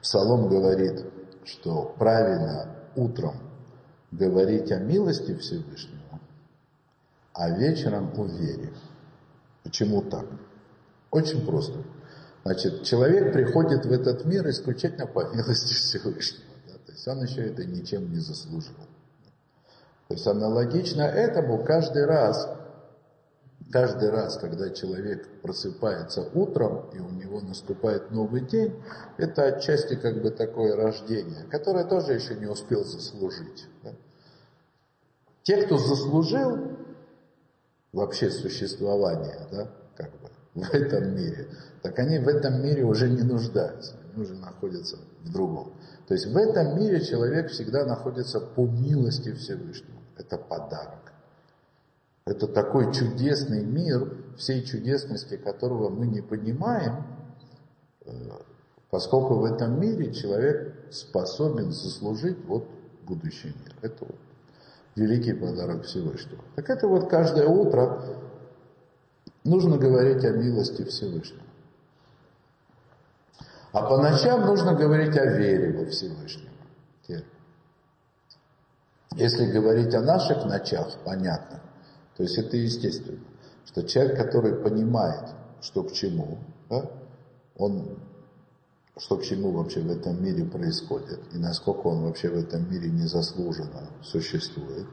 Псалом говорит, что правильно утром говорить о милости Всевышнего, а вечером о вере. Почему так? Очень просто. Значит, человек приходит в этот мир исключительно по милости Всевышнего. Да? То есть он еще это ничем не заслужил. То есть аналогично этому каждый раз Каждый раз, когда человек просыпается утром, и у него наступает новый день, это отчасти как бы такое рождение, которое тоже еще не успел заслужить. Да? Те, кто заслужил вообще существование, да, как бы, в этом мире, так они в этом мире уже не нуждаются, они уже находятся в другом. То есть в этом мире человек всегда находится по милости Всевышнего. Это подарок. Это такой чудесный мир, всей чудесности которого мы не понимаем, э, поскольку в этом мире человек способен заслужить вот будущий мир. Это вот великий подарок Всевышнего. Так это вот каждое утро нужно говорить о милости Всевышнего. А по ночам нужно говорить о вере во Всевышнего. Если говорить о наших ночах, понятно, то есть это естественно, что человек, который понимает, что к чему, да, он, что к чему вообще в этом мире происходит, и насколько он вообще в этом мире незаслуженно существует,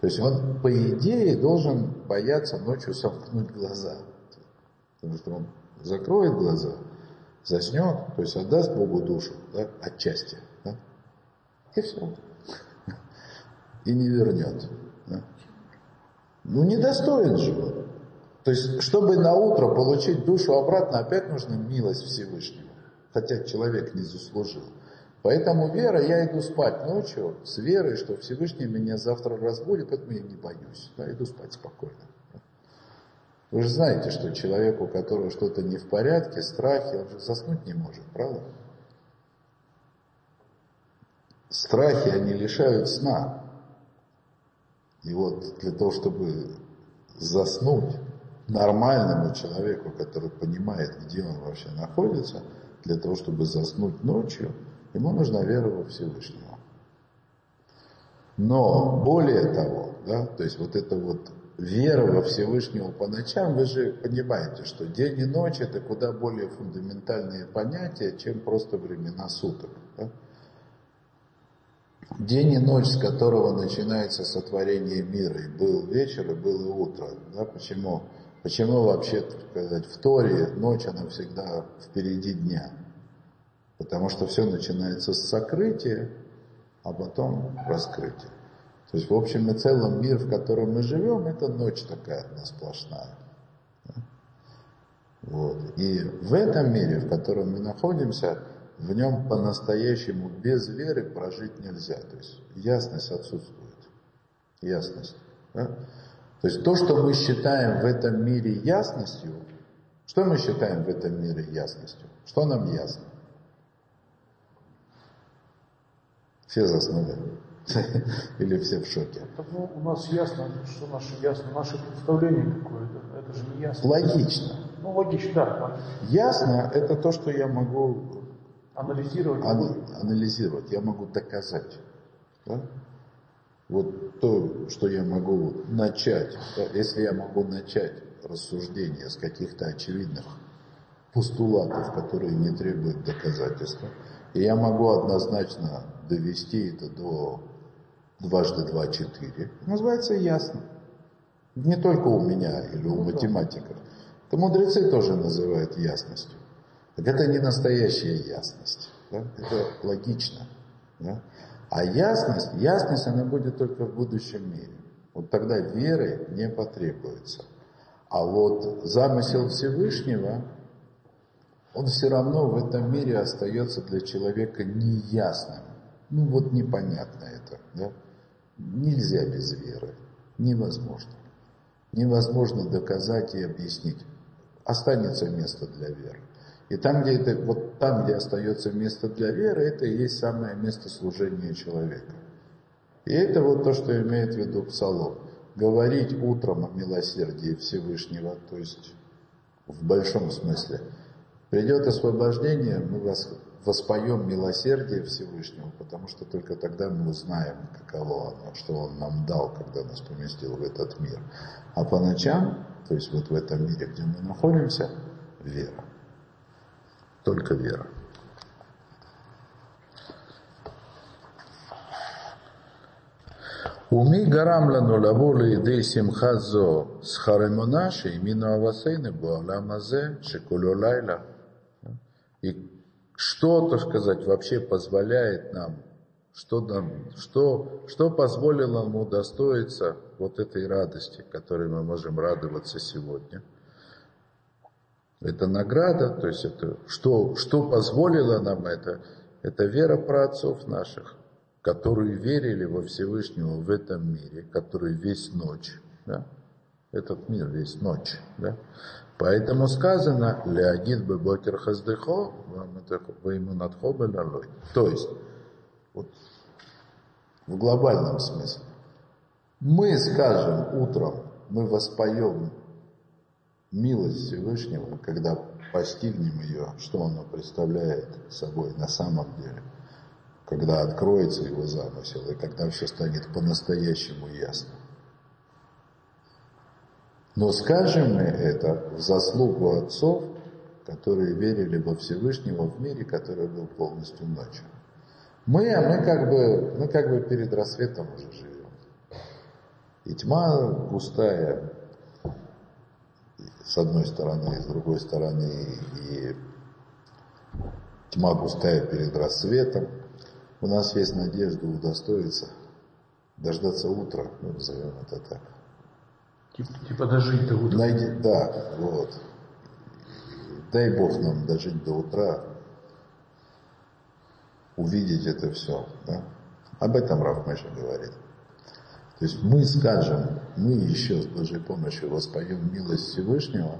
то есть он, по идее, должен бояться ночью сомкнуть глаза. Потому что он закроет глаза, заснет, то есть отдаст Богу душу, да, отчасти. Да, и все. И не вернет. Да. Ну, недостоин же он. То есть, чтобы на утро получить душу обратно, опять нужна милость Всевышнего. Хотя человек не заслужил. Поэтому вера, я иду спать ночью с верой, что Всевышний меня завтра разбудит, поэтому я не боюсь. Да, иду спать спокойно. Вы же знаете, что человек, у которого что-то не в порядке, страхи, он же заснуть не может, правда? Страхи, они лишают сна. И вот для того, чтобы заснуть, нормальному человеку, который понимает, где он вообще находится, для того, чтобы заснуть ночью, ему нужна вера во Всевышнего. Но более того, да, то есть вот это вот вера во Всевышнего по ночам, вы же понимаете, что день и ночь это куда более фундаментальные понятия, чем просто времена суток. Да? День и ночь, с которого начинается сотворение мира, и был вечер, и было утро. Да? Почему? Почему вообще, сказать, в Торе ночь, она всегда впереди дня? Потому что все начинается с сокрытия, а потом раскрытия. То есть в общем и целом мир, в котором мы живем, это ночь такая одна сплошная. Вот. И в этом мире, в котором мы находимся, в нем по-настоящему без веры прожить нельзя. То есть ясность отсутствует. Ясность. Да? То есть то, что мы считаем в этом мире ясностью, что мы считаем в этом мире ясностью? Что нам ясно? Все заснули. Или все в шоке? Ну, у нас ясно, что наше ясно, наше представление какое-то, это же не ясно. Логично. Ну, логично, да. Ясно – это то, что я могу анализировать. Ан- анализировать, я могу доказать. Да? Вот то, что я могу начать, да? если я могу начать рассуждение с каких-то очевидных постулатов, которые не требуют доказательства, и я могу однозначно довести это до дважды два четыре. Называется ясно. Не только у меня или у математиков. Это мудрецы тоже называют ясностью. Так это не настоящая ясность. Да? Это логично. Да? А ясность, ясность она будет только в будущем мире. Вот тогда веры не потребуется. А вот замысел Всевышнего, он все равно в этом мире остается для человека неясным. Ну вот непонятно это. Да? Нельзя без веры. Невозможно. Невозможно доказать и объяснить. Останется место для веры. И там, где это, вот там, где остается место для веры, это и есть самое место служения человека. И это вот то, что имеет в виду Псалом. Говорить утром о милосердии Всевышнего, то есть в большом смысле. Придет освобождение, мы вас воспоем милосердие Всевышнего, потому что только тогда мы узнаем, каково оно, что Он нам дал, когда нас поместил в этот мир. А по ночам, то есть вот в этом мире, где мы находимся, вера только вера. Уми гарам лану лаволу иди симхазо с харемонаши и мину авасейны буаламазе шикулю лайла. И что-то сказать вообще позволяет нам, что, нам, что, что позволило ему удостоиться вот этой радости, которой мы можем радоваться сегодня – это награда, то есть это, что, что позволило нам это, это вера праотцов наших, которые верили во Всевышнего в этом мире, который весь ночь, да? этот мир весь ночь, да? Поэтому сказано «Леагид бебокер хаздехо, ваймунатхо белалой». То есть, вот, в глобальном смысле. Мы скажем утром, мы воспоем милость Всевышнего, когда постигнем ее, что она представляет собой на самом деле, когда откроется его замысел и когда все станет по-настоящему ясно. Но скажем мы это в заслугу отцов, которые верили во Всевышнего в мире, который был полностью ночью. Мы, а мы как бы, мы как бы перед рассветом уже живем. И тьма густая, с одной стороны, и с другой стороны, и тьма густая перед рассветом. У нас есть надежда удостоиться, дождаться утра, ну, назовем это так. Типа, типа дожить до утра. Найди, да, вот. Дай Бог нам дожить до утра, увидеть это все. Да? Об этом Рафмеша говорит. То есть мы скажем, мы еще с Божьей помощью воспоем милость Всевышнего,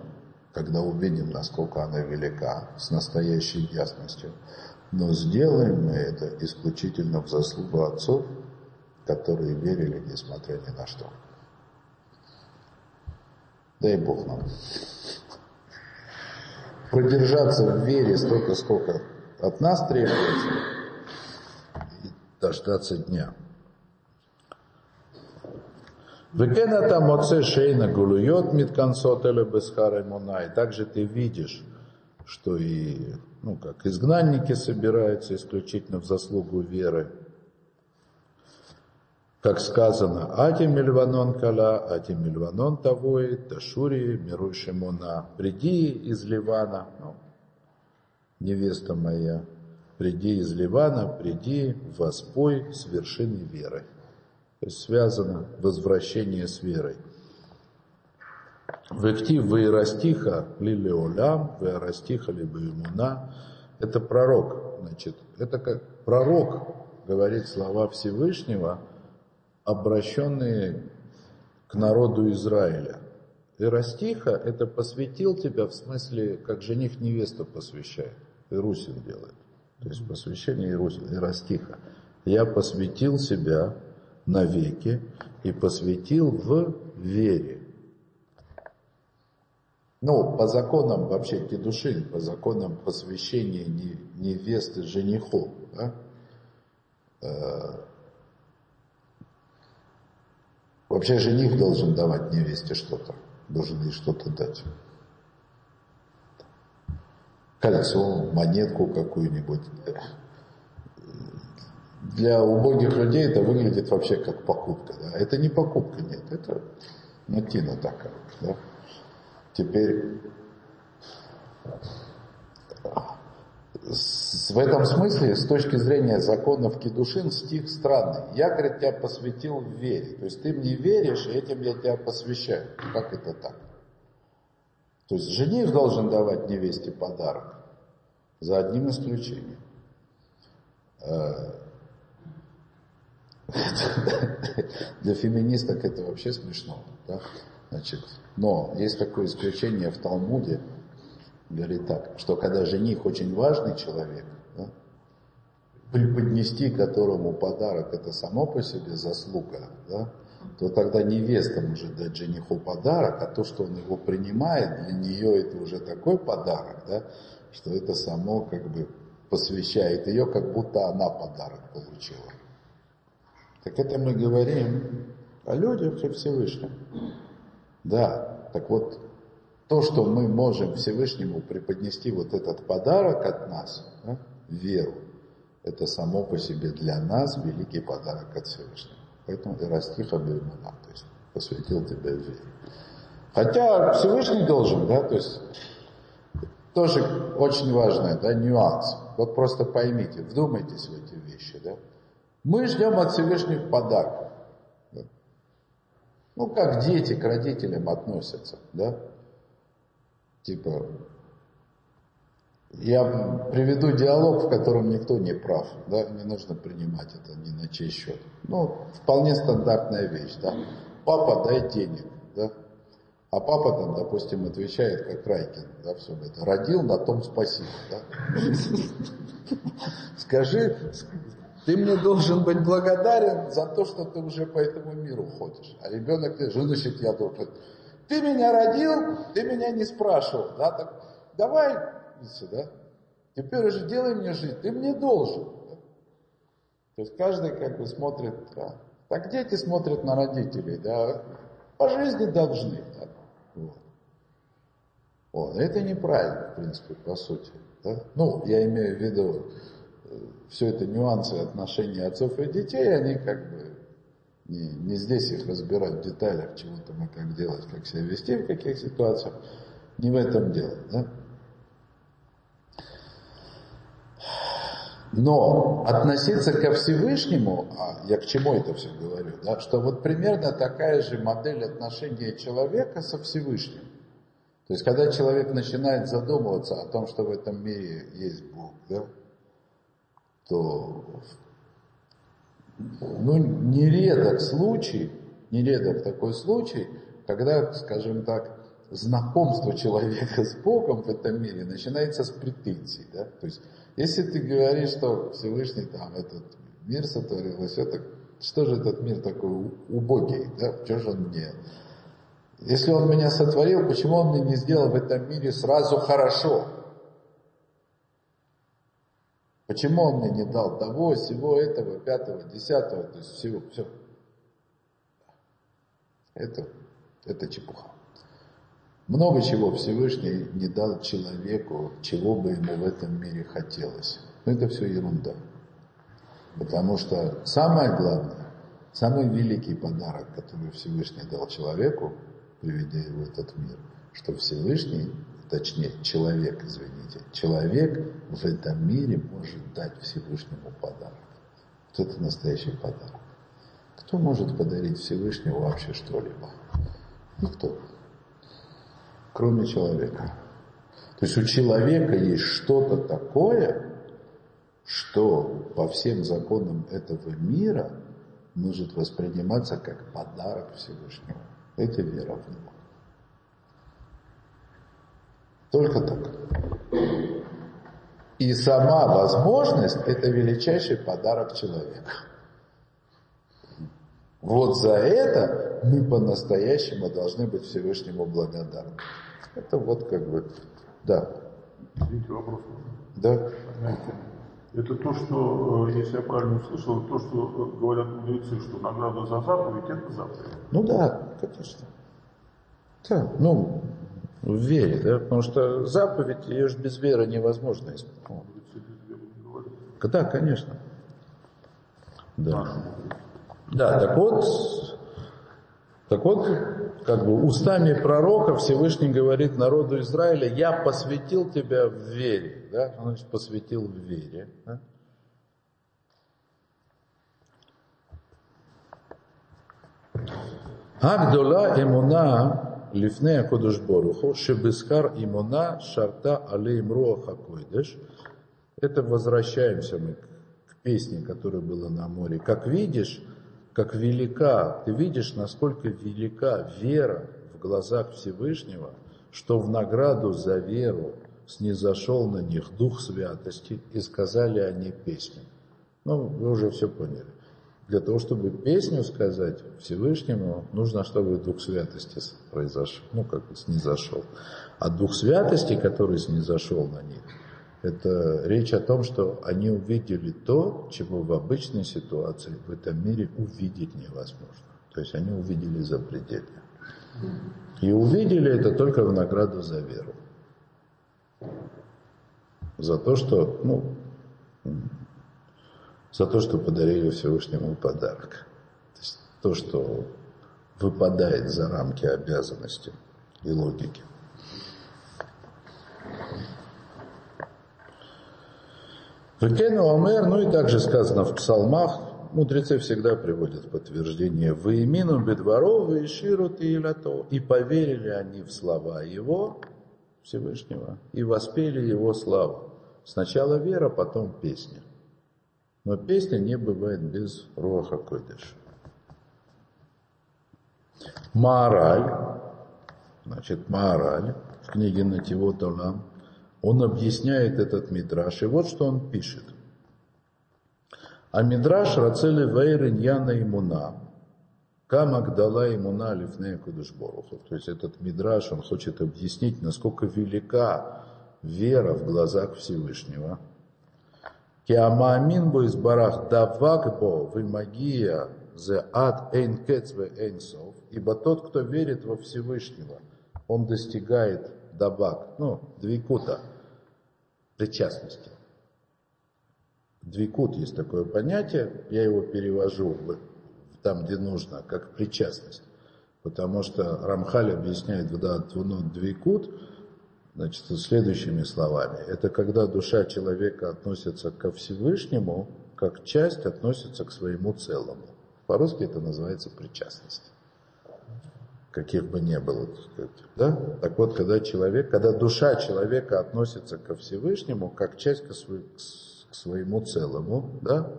когда увидим, насколько она велика, с настоящей ясностью. Но сделаем мы это исключительно в заслугу отцов, которые верили, несмотря ни на что. Дай Бог нам. Продержаться в вере столько, сколько от нас требуется, и дождаться дня. Векен это моце шейна миткансот или бесхара мунай. Также ты видишь, что и, ну как, изгнанники собираются исключительно в заслугу веры. Как сказано, Ати Мильванон Кала, Ати Мильванон Тавой, Ташури, Мируй Шимона, приди из Ливана, ну, невеста моя, приди из Ливана, приди, воспой с вершины веры. То есть связано возвращение с верой. Вектив Ваирастиха Лилеолям, Ваирастиха Либаимуна. Это пророк. Значит, это как пророк говорит слова Всевышнего, обращенные к народу Израиля. Ирастиха – это посвятил тебя, в смысле, как жених невесту посвящает. Ирусин делает. То есть посвящение Ирусин, Ирастиха. Я посвятил себя навеки и посвятил в вере. Ну, по законам вообще кедушин, по законам посвящения невесты жениху, да? Э, вообще жених должен давать невесте что-то, должен ей что-то дать. Кольцо, монетку какую-нибудь для убогих людей это выглядит вообще как покупка. Да? Это не покупка, нет, это натина такая. Да? Теперь в этом смысле, с точки зрения законов Кедушин, стих странный. Я, говорит, тебя посвятил в вере. То есть ты мне веришь, и этим я тебя посвящаю. Как это так? То есть жених должен давать невесте подарок, за одним исключением. Для феминисток это вообще смешно. Да? Значит, но есть такое исключение в Талмуде, говорит так, что когда жених очень важный человек, да, преподнести которому подарок это само по себе заслуга, да, то тогда невеста может дать жениху подарок, а то, что он его принимает, для нее это уже такой подарок, да, что это само как бы посвящает ее, как будто она подарок получила. Так это мы говорим о людях и Всевышнем. Да, так вот, то, что мы можем Всевышнему преподнести вот этот подарок от нас, да, веру, это само по себе для нас великий подарок от Всевышнего. Поэтому ты растиха беремуна, то есть посвятил тебя вере. Хотя Всевышний должен, да, то есть тоже очень важный, да, нюанс. Вот просто поймите, вдумайтесь в эти вещи, да. Мы ждем от Всевышних подарков. Да? Ну, как дети к родителям относятся, да? Типа, я приведу диалог, в котором никто не прав, да, не нужно принимать это ни на чей счет. Ну, вполне стандартная вещь, да. Папа, дай денег, да. А папа там, допустим, отвечает, как Райкин, да, все это. Родил, на том спасибо, да. Скажи, ты мне должен быть благодарен за то, что ты уже по этому миру ходишь. А ребенок, что значит я должен? Ты меня родил, ты меня не спрашивал, да, так давай сюда. Теперь уже делай мне жить, ты мне должен. То есть каждый как бы смотрит, да. так дети смотрят на родителей, да, по жизни должны. Да? Вот. Вот. Это неправильно, в принципе, по сути. Да? Ну, я имею в виду, все это нюансы отношений отцов и детей, они как бы не, не здесь их разбирать в деталях, чего-то мы как делать, как себя вести, в каких ситуациях. Не в этом дело, да? Но относиться ко Всевышнему, а я к чему это все говорю, да, что вот примерно такая же модель отношения человека со Всевышним. То есть, когда человек начинает задумываться о том, что в этом мире есть Бог, да, то ну, нередок случай, нередок такой случай, когда, скажем так, знакомство человека с Богом в этом мире начинается с претензий. Да? То есть, если ты говоришь, что Всевышний там этот мир сотворил, и все так, что же этот мир такой убогий, да? что же он мне Если он меня сотворил, почему он мне не сделал в этом мире сразу хорошо? Почему он мне не дал того, всего этого, пятого, десятого, то есть всего, все. Это, это чепуха. Много чего Всевышний не дал человеку, чего бы ему в этом мире хотелось. Но это все ерунда. Потому что самое главное, самый великий подарок, который Всевышний дал человеку, приведя его в этот мир, что Всевышний, точнее человек, извините, человек в этом мире может дать Всевышнему подарок. Вот это настоящий подарок. Кто может подарить Всевышнему вообще что-либо? Никто. Кроме человека. То есть у человека есть что-то такое, что по всем законам этого мира может восприниматься как подарок Всевышнего. Это вера в Него. Только так. И сама возможность – это величайший подарок человека. Вот за это мы по-настоящему должны быть Всевышнему благодарны. Это вот как бы, да. Извините, вопрос. Да. Это то, что, э, если я правильно услышал, то, что э, говорят мудрецы, что награда за заповедь, это заповедь. Ну да, конечно. Да, ну, в вере, да, потому что заповедь, ее же без веры невозможно исполнить. Да, конечно. Да. Да, так вот, так вот, как бы устами пророка Всевышний говорит народу Израиля, я посвятил тебя в вере. Да? Он значит, посвятил в вере. Да? Агдола имуна лифне акодуш боруху, шебискар имуна шарта алейм руаха койдеш. Это возвращаемся мы к песне, которая была на море. Как видишь, как велика, ты видишь, насколько велика вера в глазах Всевышнего, что в награду за веру снизошел на них Дух Святости, и сказали они песню. Ну, вы уже все поняли. Для того, чтобы песню сказать Всевышнему, нужно, чтобы Дух Святости произошел, ну, как бы снизошел. А Дух Святости, который снизошел на них, это речь о том, что они увидели то, чего в обычной ситуации в этом мире увидеть невозможно. То есть они увидели запредельное. И увидели это только в награду за веру. За то, что, ну, за то, что подарили Всевышнему подарок. То есть то, что выпадает за рамки обязанности и логики. Векену Омер, ну и также сказано в псалмах, мудрецы всегда приводят подтверждение «Воимину бедворов и ширут и лято». И поверили они в слова его, Всевышнего, и воспели его славу. Сначала вера, потом песня. Но песня не бывает без Руаха Койдыш. Мораль, значит, мораль в книге Нативот Олам, он объясняет этот мидраш, и вот что он пишет. А мидраш рацели вейрин яна имуна, Камак дала имуна лифнея кудышборуху. То есть этот мидраш, он хочет объяснить, насколько велика вера в глазах Всевышнего. Киамаамин бо избарах давак бо вимагия зе ад эйн кецве эйнсов. Ибо тот, кто верит во Всевышнего, он достигает дабак, ну, двикута, причастности. Двикут есть такое понятие, я его перевожу там, где нужно, как причастность. Потому что Рамхаль объясняет в двикут, значит, следующими словами. Это когда душа человека относится ко Всевышнему, как часть относится к своему целому. По-русски это называется причастность каких бы ни было. Да? Так вот, когда человек, когда душа человека относится ко Всевышнему, как часть к, своему целому, да?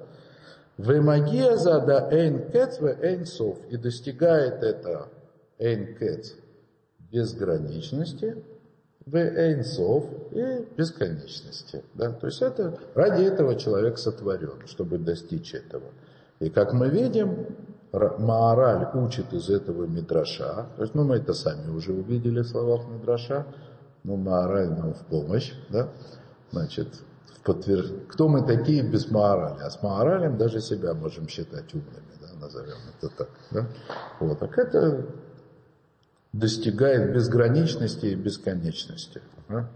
Вемагия зада эйн кец эйн сов. И достигает это эйн кец безграничности, в эйн сов и бесконечности. Да? То есть это ради этого человек сотворен, чтобы достичь этого. И как мы видим, Маораль учит из этого Мидраша. То есть, ну, мы это сами уже увидели в словах Мидраша. Ну, Маораль нам в помощь, да? Значит, в подтвер... кто мы такие без Маорали? А с Маоралем даже себя можем считать умными, да? назовем это так. Да? Вот, так это достигает безграничности и бесконечности. Да?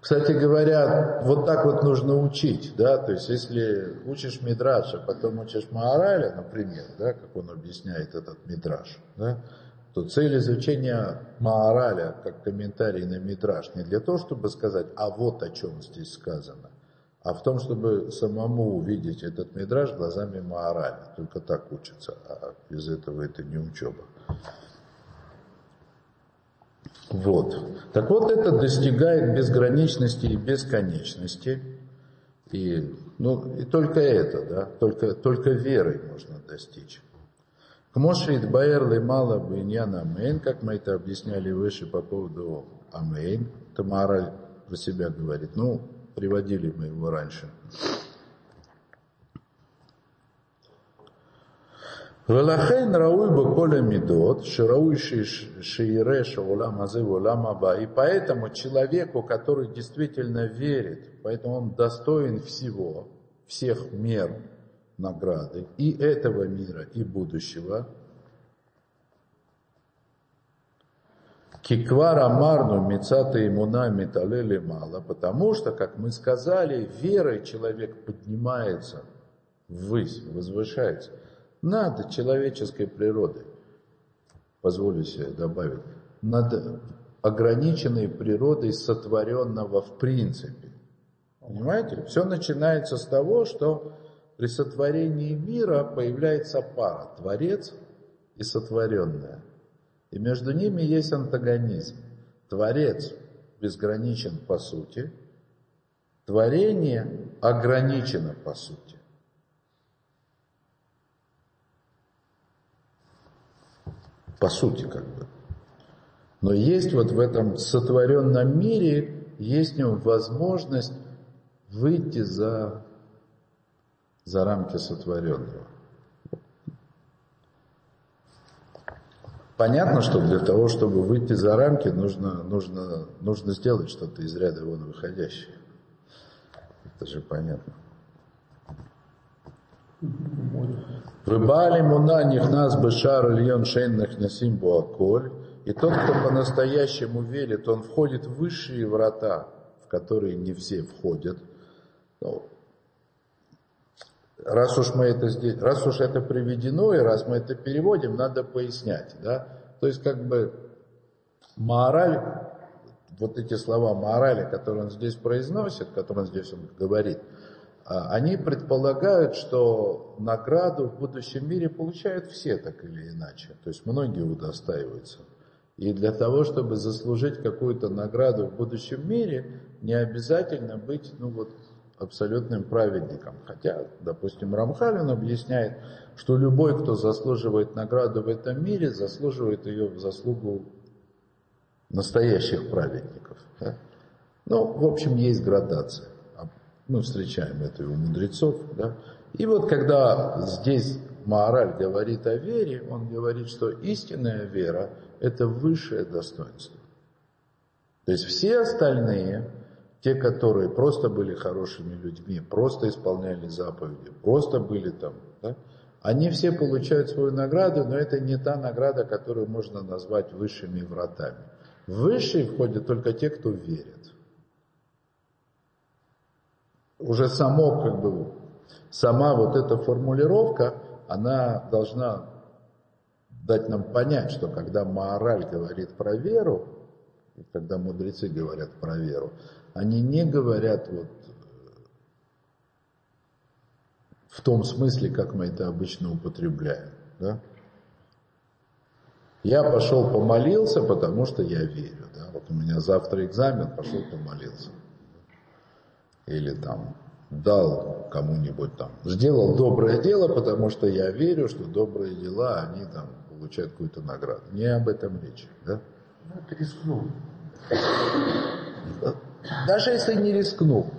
Кстати говоря, вот так вот нужно учить, да, то есть если учишь Мидраш, а потом учишь Маараля, например, да, как он объясняет этот Мидраш, да, то цель изучения Маараля как комментарий на Мидраш не для того, чтобы сказать, а вот о чем здесь сказано, а в том, чтобы самому увидеть этот Мидраш глазами Маараля. Только так учится, а без этого это не учеба. Вот. Так вот, это достигает безграничности и бесконечности. И, ну, и только это, да, только, только верой можно достичь. כמו שהתבאר למעלה בעניין אמן, как мы это объясняли выше по поводу אמן, Тамара про себя говорит, ну, приводили мы его раньше. Велахейн рауй бы коля медот, шираующий шиереша улам азы улам аба. И поэтому человеку, который действительно верит, поэтому он достоин всего, всех мер награды и этого мира, и будущего – Киквара марну мецата имуна металели мало, потому что, как мы сказали, верой человек поднимается ввысь, возвышается над человеческой природой, позволю себе добавить, над ограниченной природой сотворенного в принципе. Понимаете? Все начинается с того, что при сотворении мира появляется пара, творец и сотворенное. И между ними есть антагонизм. Творец безграничен по сути, творение ограничено по сути. по сути как бы. Но есть вот в этом сотворенном мире, есть в нем возможность выйти за, за рамки сотворенного. Понятно, что для того, чтобы выйти за рамки, нужно, нужно, нужно сделать что-то из ряда вон выходящее. Это же понятно. Выбали муна нихнас бешар льон шейнах насим буаколь. И тот, кто по-настоящему верит, он входит в высшие врата, в которые не все входят. Ну, раз уж мы это здесь, раз уж это приведено, и раз мы это переводим, надо пояснять, да. То есть как бы мораль, вот эти слова морали, которые он здесь произносит, которые он здесь он говорит, а, они предполагают, что награду в будущем мире получают все так или иначе. То есть многие удостаиваются. И для того, чтобы заслужить какую-то награду в будущем мире, не обязательно быть ну, вот, абсолютным праведником. Хотя, допустим, Рамхалин объясняет, что любой, кто заслуживает награду в этом мире, заслуживает ее в заслугу настоящих праведников. Да? Ну, в общем, есть градация. Мы встречаем это у мудрецов. Да? И вот когда здесь Маораль говорит о вере, он говорит, что истинная вера – это высшее достоинство. То есть все остальные, те, которые просто были хорошими людьми, просто исполняли заповеди, просто были там, да, они все получают свою награду, но это не та награда, которую можно назвать высшими вратами. В высшие входят только те, кто верит уже само, как бы, сама вот эта формулировка, она должна дать нам понять, что когда Маораль говорит про веру, когда мудрецы говорят про веру, они не говорят вот в том смысле, как мы это обычно употребляем. Да? Я пошел помолился, потому что я верю. Да? Вот у меня завтра экзамен, пошел помолился или там дал кому-нибудь там, сделал доброе дело, потому что я верю, что добрые дела, они там получают какую-то награду. Не об этом речь, да? Ну, это рискнул. Даже если не рискнул.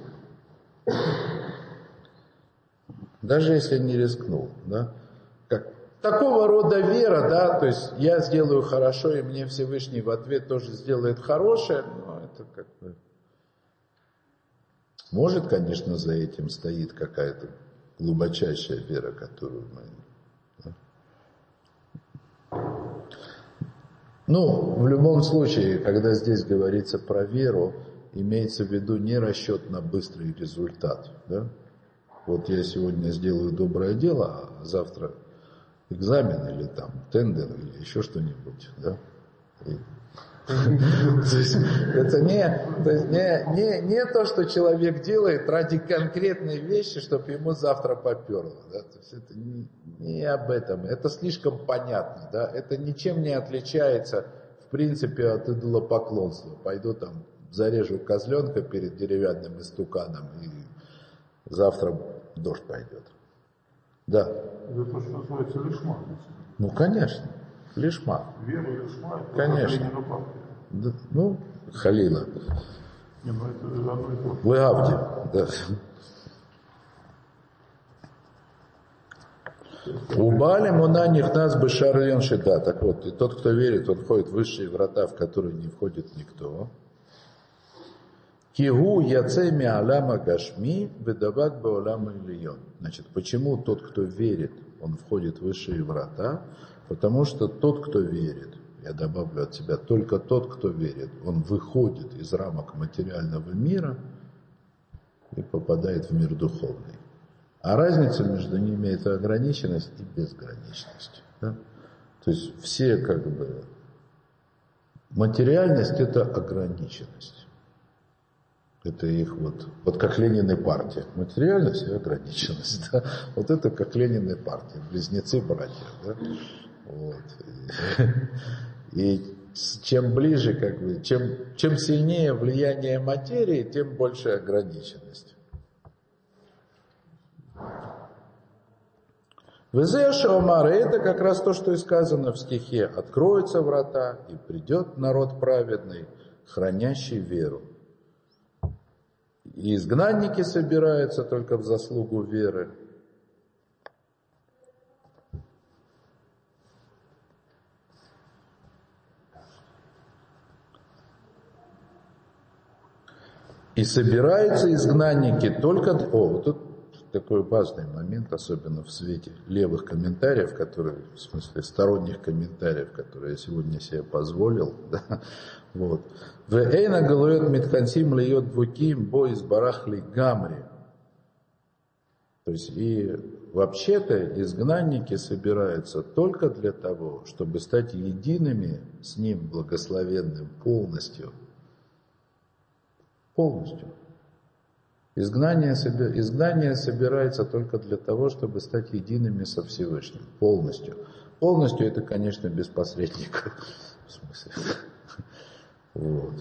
Даже если не рискнул, да? Как, такого рода вера, да, то есть я сделаю хорошо, и мне Всевышний в ответ тоже сделает хорошее, но это как бы... Может, конечно, за этим стоит какая-то глубочайшая вера, которую мы... Да? Ну, в любом случае, когда здесь говорится про веру, имеется в виду не расчет на быстрый результат. Да? Вот я сегодня сделаю доброе дело, а завтра экзамен или там тендер или еще что-нибудь. Да? И это не, то что человек делает ради конкретной вещи, чтобы ему завтра поперло. Это не об этом. Это слишком понятно. Да? Это ничем не отличается, в принципе, от идолопоклонства. Пойду там зарежу козленка перед деревянным истуканом, и завтра дождь пойдет. Да. Это то, что называется лишма. Ну, конечно. Лишма. Вера лишма. Это Конечно. Да, ну, Халила. Не, ну это одно и то же. Легавди. Да. У Бааля Муна Нихнас Бешарлен Шида. Так вот, и тот, кто верит, он входит в высшие врата, в которые не входит никто. Кигу яцеми алама гашми бедабак баулама ильон. Значит, почему тот, кто верит, он входит в высшие врата? Потому что тот, кто верит, я добавлю от себя, только тот, кто верит, он выходит из рамок материального мира и попадает в мир духовный. А разница между ними это ограниченность и безграничность. Да? То есть все как бы... Материальность это ограниченность. Это их вот, вот как Ленин и партия. Материальность и ограниченность. Да? Вот это как Ленин и партия. Близнецы-братья. Да? Вот. И чем ближе, как бы, чем, чем сильнее влияние материи, тем больше ограниченность. Везеша Омара, это как раз то, что и сказано в стихе. Откроются врата, и придет народ праведный, хранящий веру. И изгнанники собираются только в заслугу веры. И собираются изгнанники только... О, вот тут такой важный момент, особенно в свете левых комментариев, которые, в смысле сторонних комментариев, которые я сегодня себе позволил. Да, вот. В Эйна галует Митхансим льет двуким бо из барахли гамри. То есть и вообще-то изгнанники собираются только для того, чтобы стать едиными с ним благословенным полностью. Полностью. Изгнание, изгнание собирается только для того, чтобы стать едиными со Всевышним. Полностью. Полностью это, конечно, без посредников. В смысле. Вот.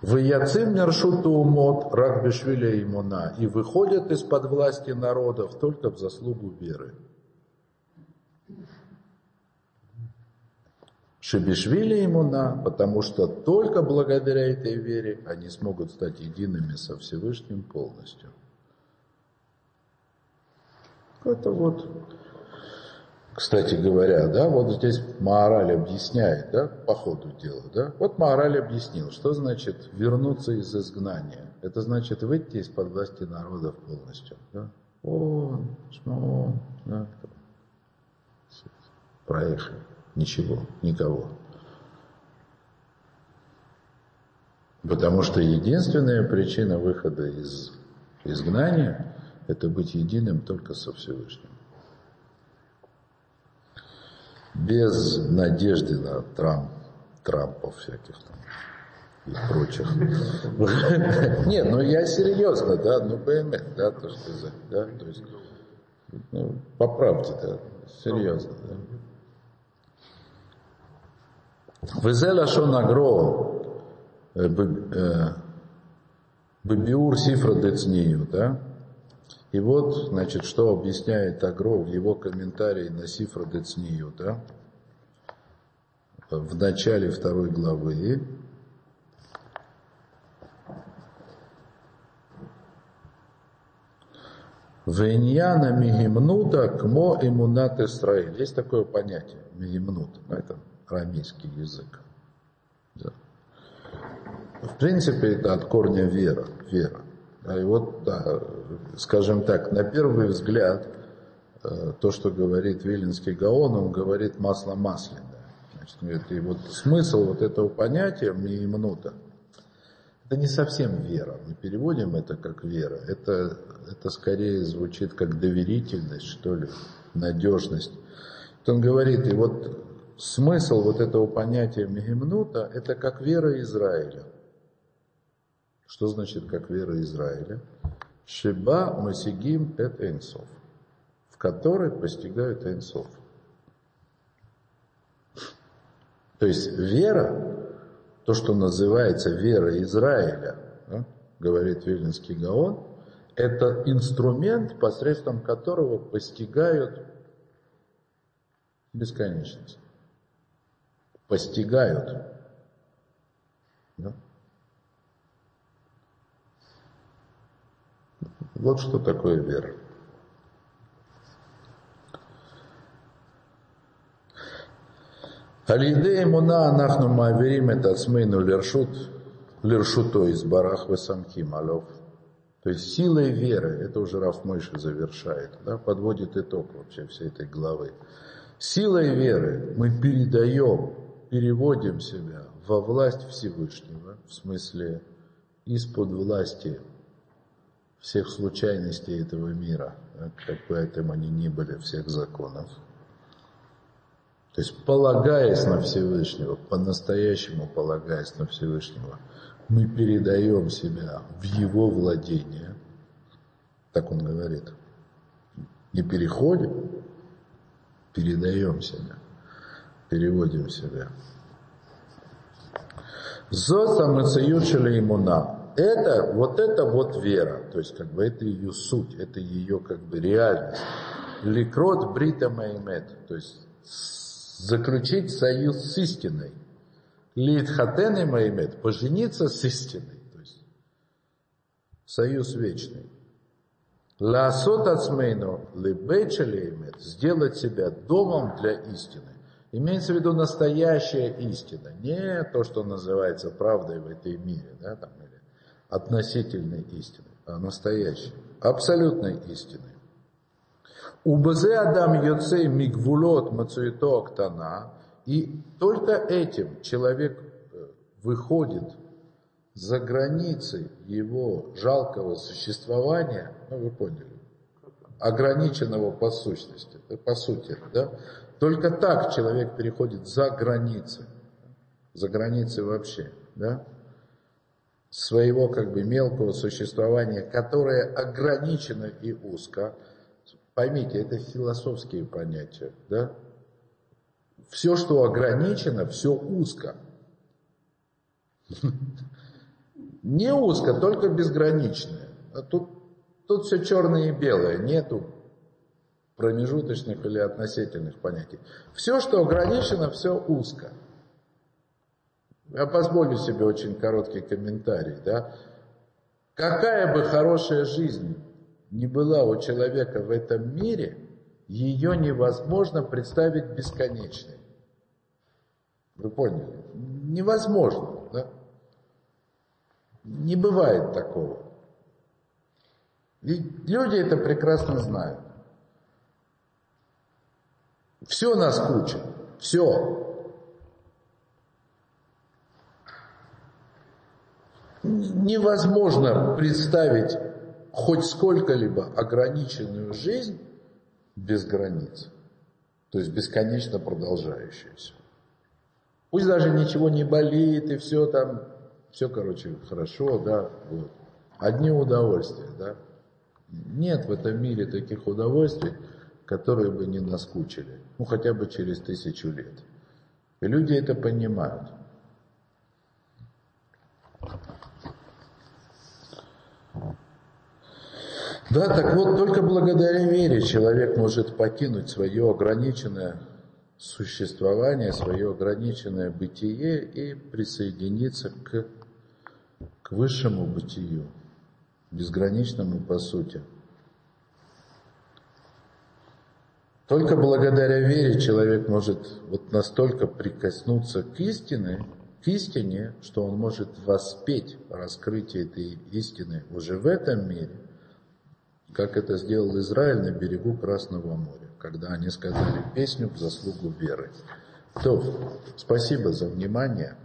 В Яцин Нершуту Умот Ракбишвиля Имуна и выходят из-под власти народов только в заслугу веры. Шибишвили имуна, потому что только благодаря этой вере они смогут стать едиными со Всевышним полностью. Это вот, кстати говоря, да, вот здесь Маораль объясняет, да, по ходу дела, да. Вот Маораль объяснил, что значит вернуться из изгнания. Это значит выйти из-под власти народов полностью, да. Он, шмон, да. Проехали. Ничего, никого. Потому что единственная причина выхода из изгнания – это быть единым только со Всевышним. Без надежды на Трамп, Трампов всяких там и прочих. Не, ну я серьезно, да, ну БМС, да, то, что да, то есть, ну, по правде, да, серьезно, да. וזה לשון הגרו Бабиур Сифра Децнию, да? И вот, значит, что объясняет Агро в его комментарии на Сифра Децнию, да? В начале второй главы. Веньяна мигимнута кмо имунат Исраиль. Есть такое понятие, мигимнут, это арамейский язык. Да. В принципе, это от корня вера, вера. И вот, да, скажем так, на первый взгляд, э, то, что говорит Виленский Гаон, он говорит масло масляное. Значит, и вот смысл вот этого понятия миимнута, это не совсем вера. Мы переводим это как вера. Это, это скорее звучит как доверительность, что ли, надежность. Вот он говорит, и вот смысл вот этого понятия мигимнута, это как вера Израиля. Что значит как вера Израиля? Шиба масигим эт энсов, в которой постигают энсов. То есть вера, то, что называется вера Израиля, да, говорит Вильнинский Гаон, это инструмент, посредством которого постигают бесконечность. Постигают. Да? Вот что такое вера. Алидея муна анахну маверим это смейну лершут, лершуто из барах весамхим алов. То есть силой веры, это уже Раф Мойши завершает, да, подводит итог вообще всей этой главы. Силой веры мы передаем, переводим себя во власть Всевышнего, в смысле из-под власти всех случайностей этого мира, как бы этим они ни были, всех законов. То есть полагаясь на Всевышнего, по-настоящему полагаясь на Всевышнего, мы передаем себя в его владение, так он говорит, не переходим, передаем себя, переводим себя. Зоса мацаюшили имуна это, вот это вот вера, то есть как бы это ее суть, это ее как бы реальность. Ликрот брита маймет, то есть заключить союз с истиной. Литхатен и маймет, пожениться с истиной, то есть союз вечный. Ласот ацмейну либечалеймет, сделать себя домом для истины. Имеется в виду настоящая истина, не то, что называется правдой в этой мире, да, там, относительной истины, а настоящей, абсолютной истины. Убазе Адам Йоцей Мигвулот Мацуито Октана, и только этим человек э, выходит за границы его жалкого существования, ну вы поняли, ограниченного по сущности, по сути, да? Только так человек переходит за границы, за границы вообще, да? своего как бы мелкого существования, которое ограничено и узко. Поймите, это философские понятия, да? Все, что ограничено, все узко. Не узко, только безграничное. А тут, тут все черное и белое, нету промежуточных или относительных понятий. Все, что ограничено, все узко. Я позволю себе очень короткий комментарий. Да? Какая бы хорошая жизнь ни была у человека в этом мире, ее невозможно представить бесконечной. Вы поняли? Невозможно. Да? Не бывает такого. И люди это прекрасно знают. Все нас куча. Все. невозможно представить хоть сколько-либо ограниченную жизнь без границ. То есть бесконечно продолжающуюся. Пусть даже ничего не болит и все там, все, короче, хорошо, да, вот. Одни удовольствия, да. Нет в этом мире таких удовольствий, которые бы не наскучили. Ну, хотя бы через тысячу лет. И люди это понимают. Да, так вот, только благодаря вере человек может покинуть свое ограниченное существование, свое ограниченное бытие и присоединиться к, к высшему бытию, безграничному по сути. Только благодаря вере человек может вот настолько прикоснуться к истине, к истине, что он может воспеть раскрытие этой истины уже в этом мире, как это сделал Израиль на берегу Красного моря, когда они сказали песню в заслугу веры. То, спасибо за внимание.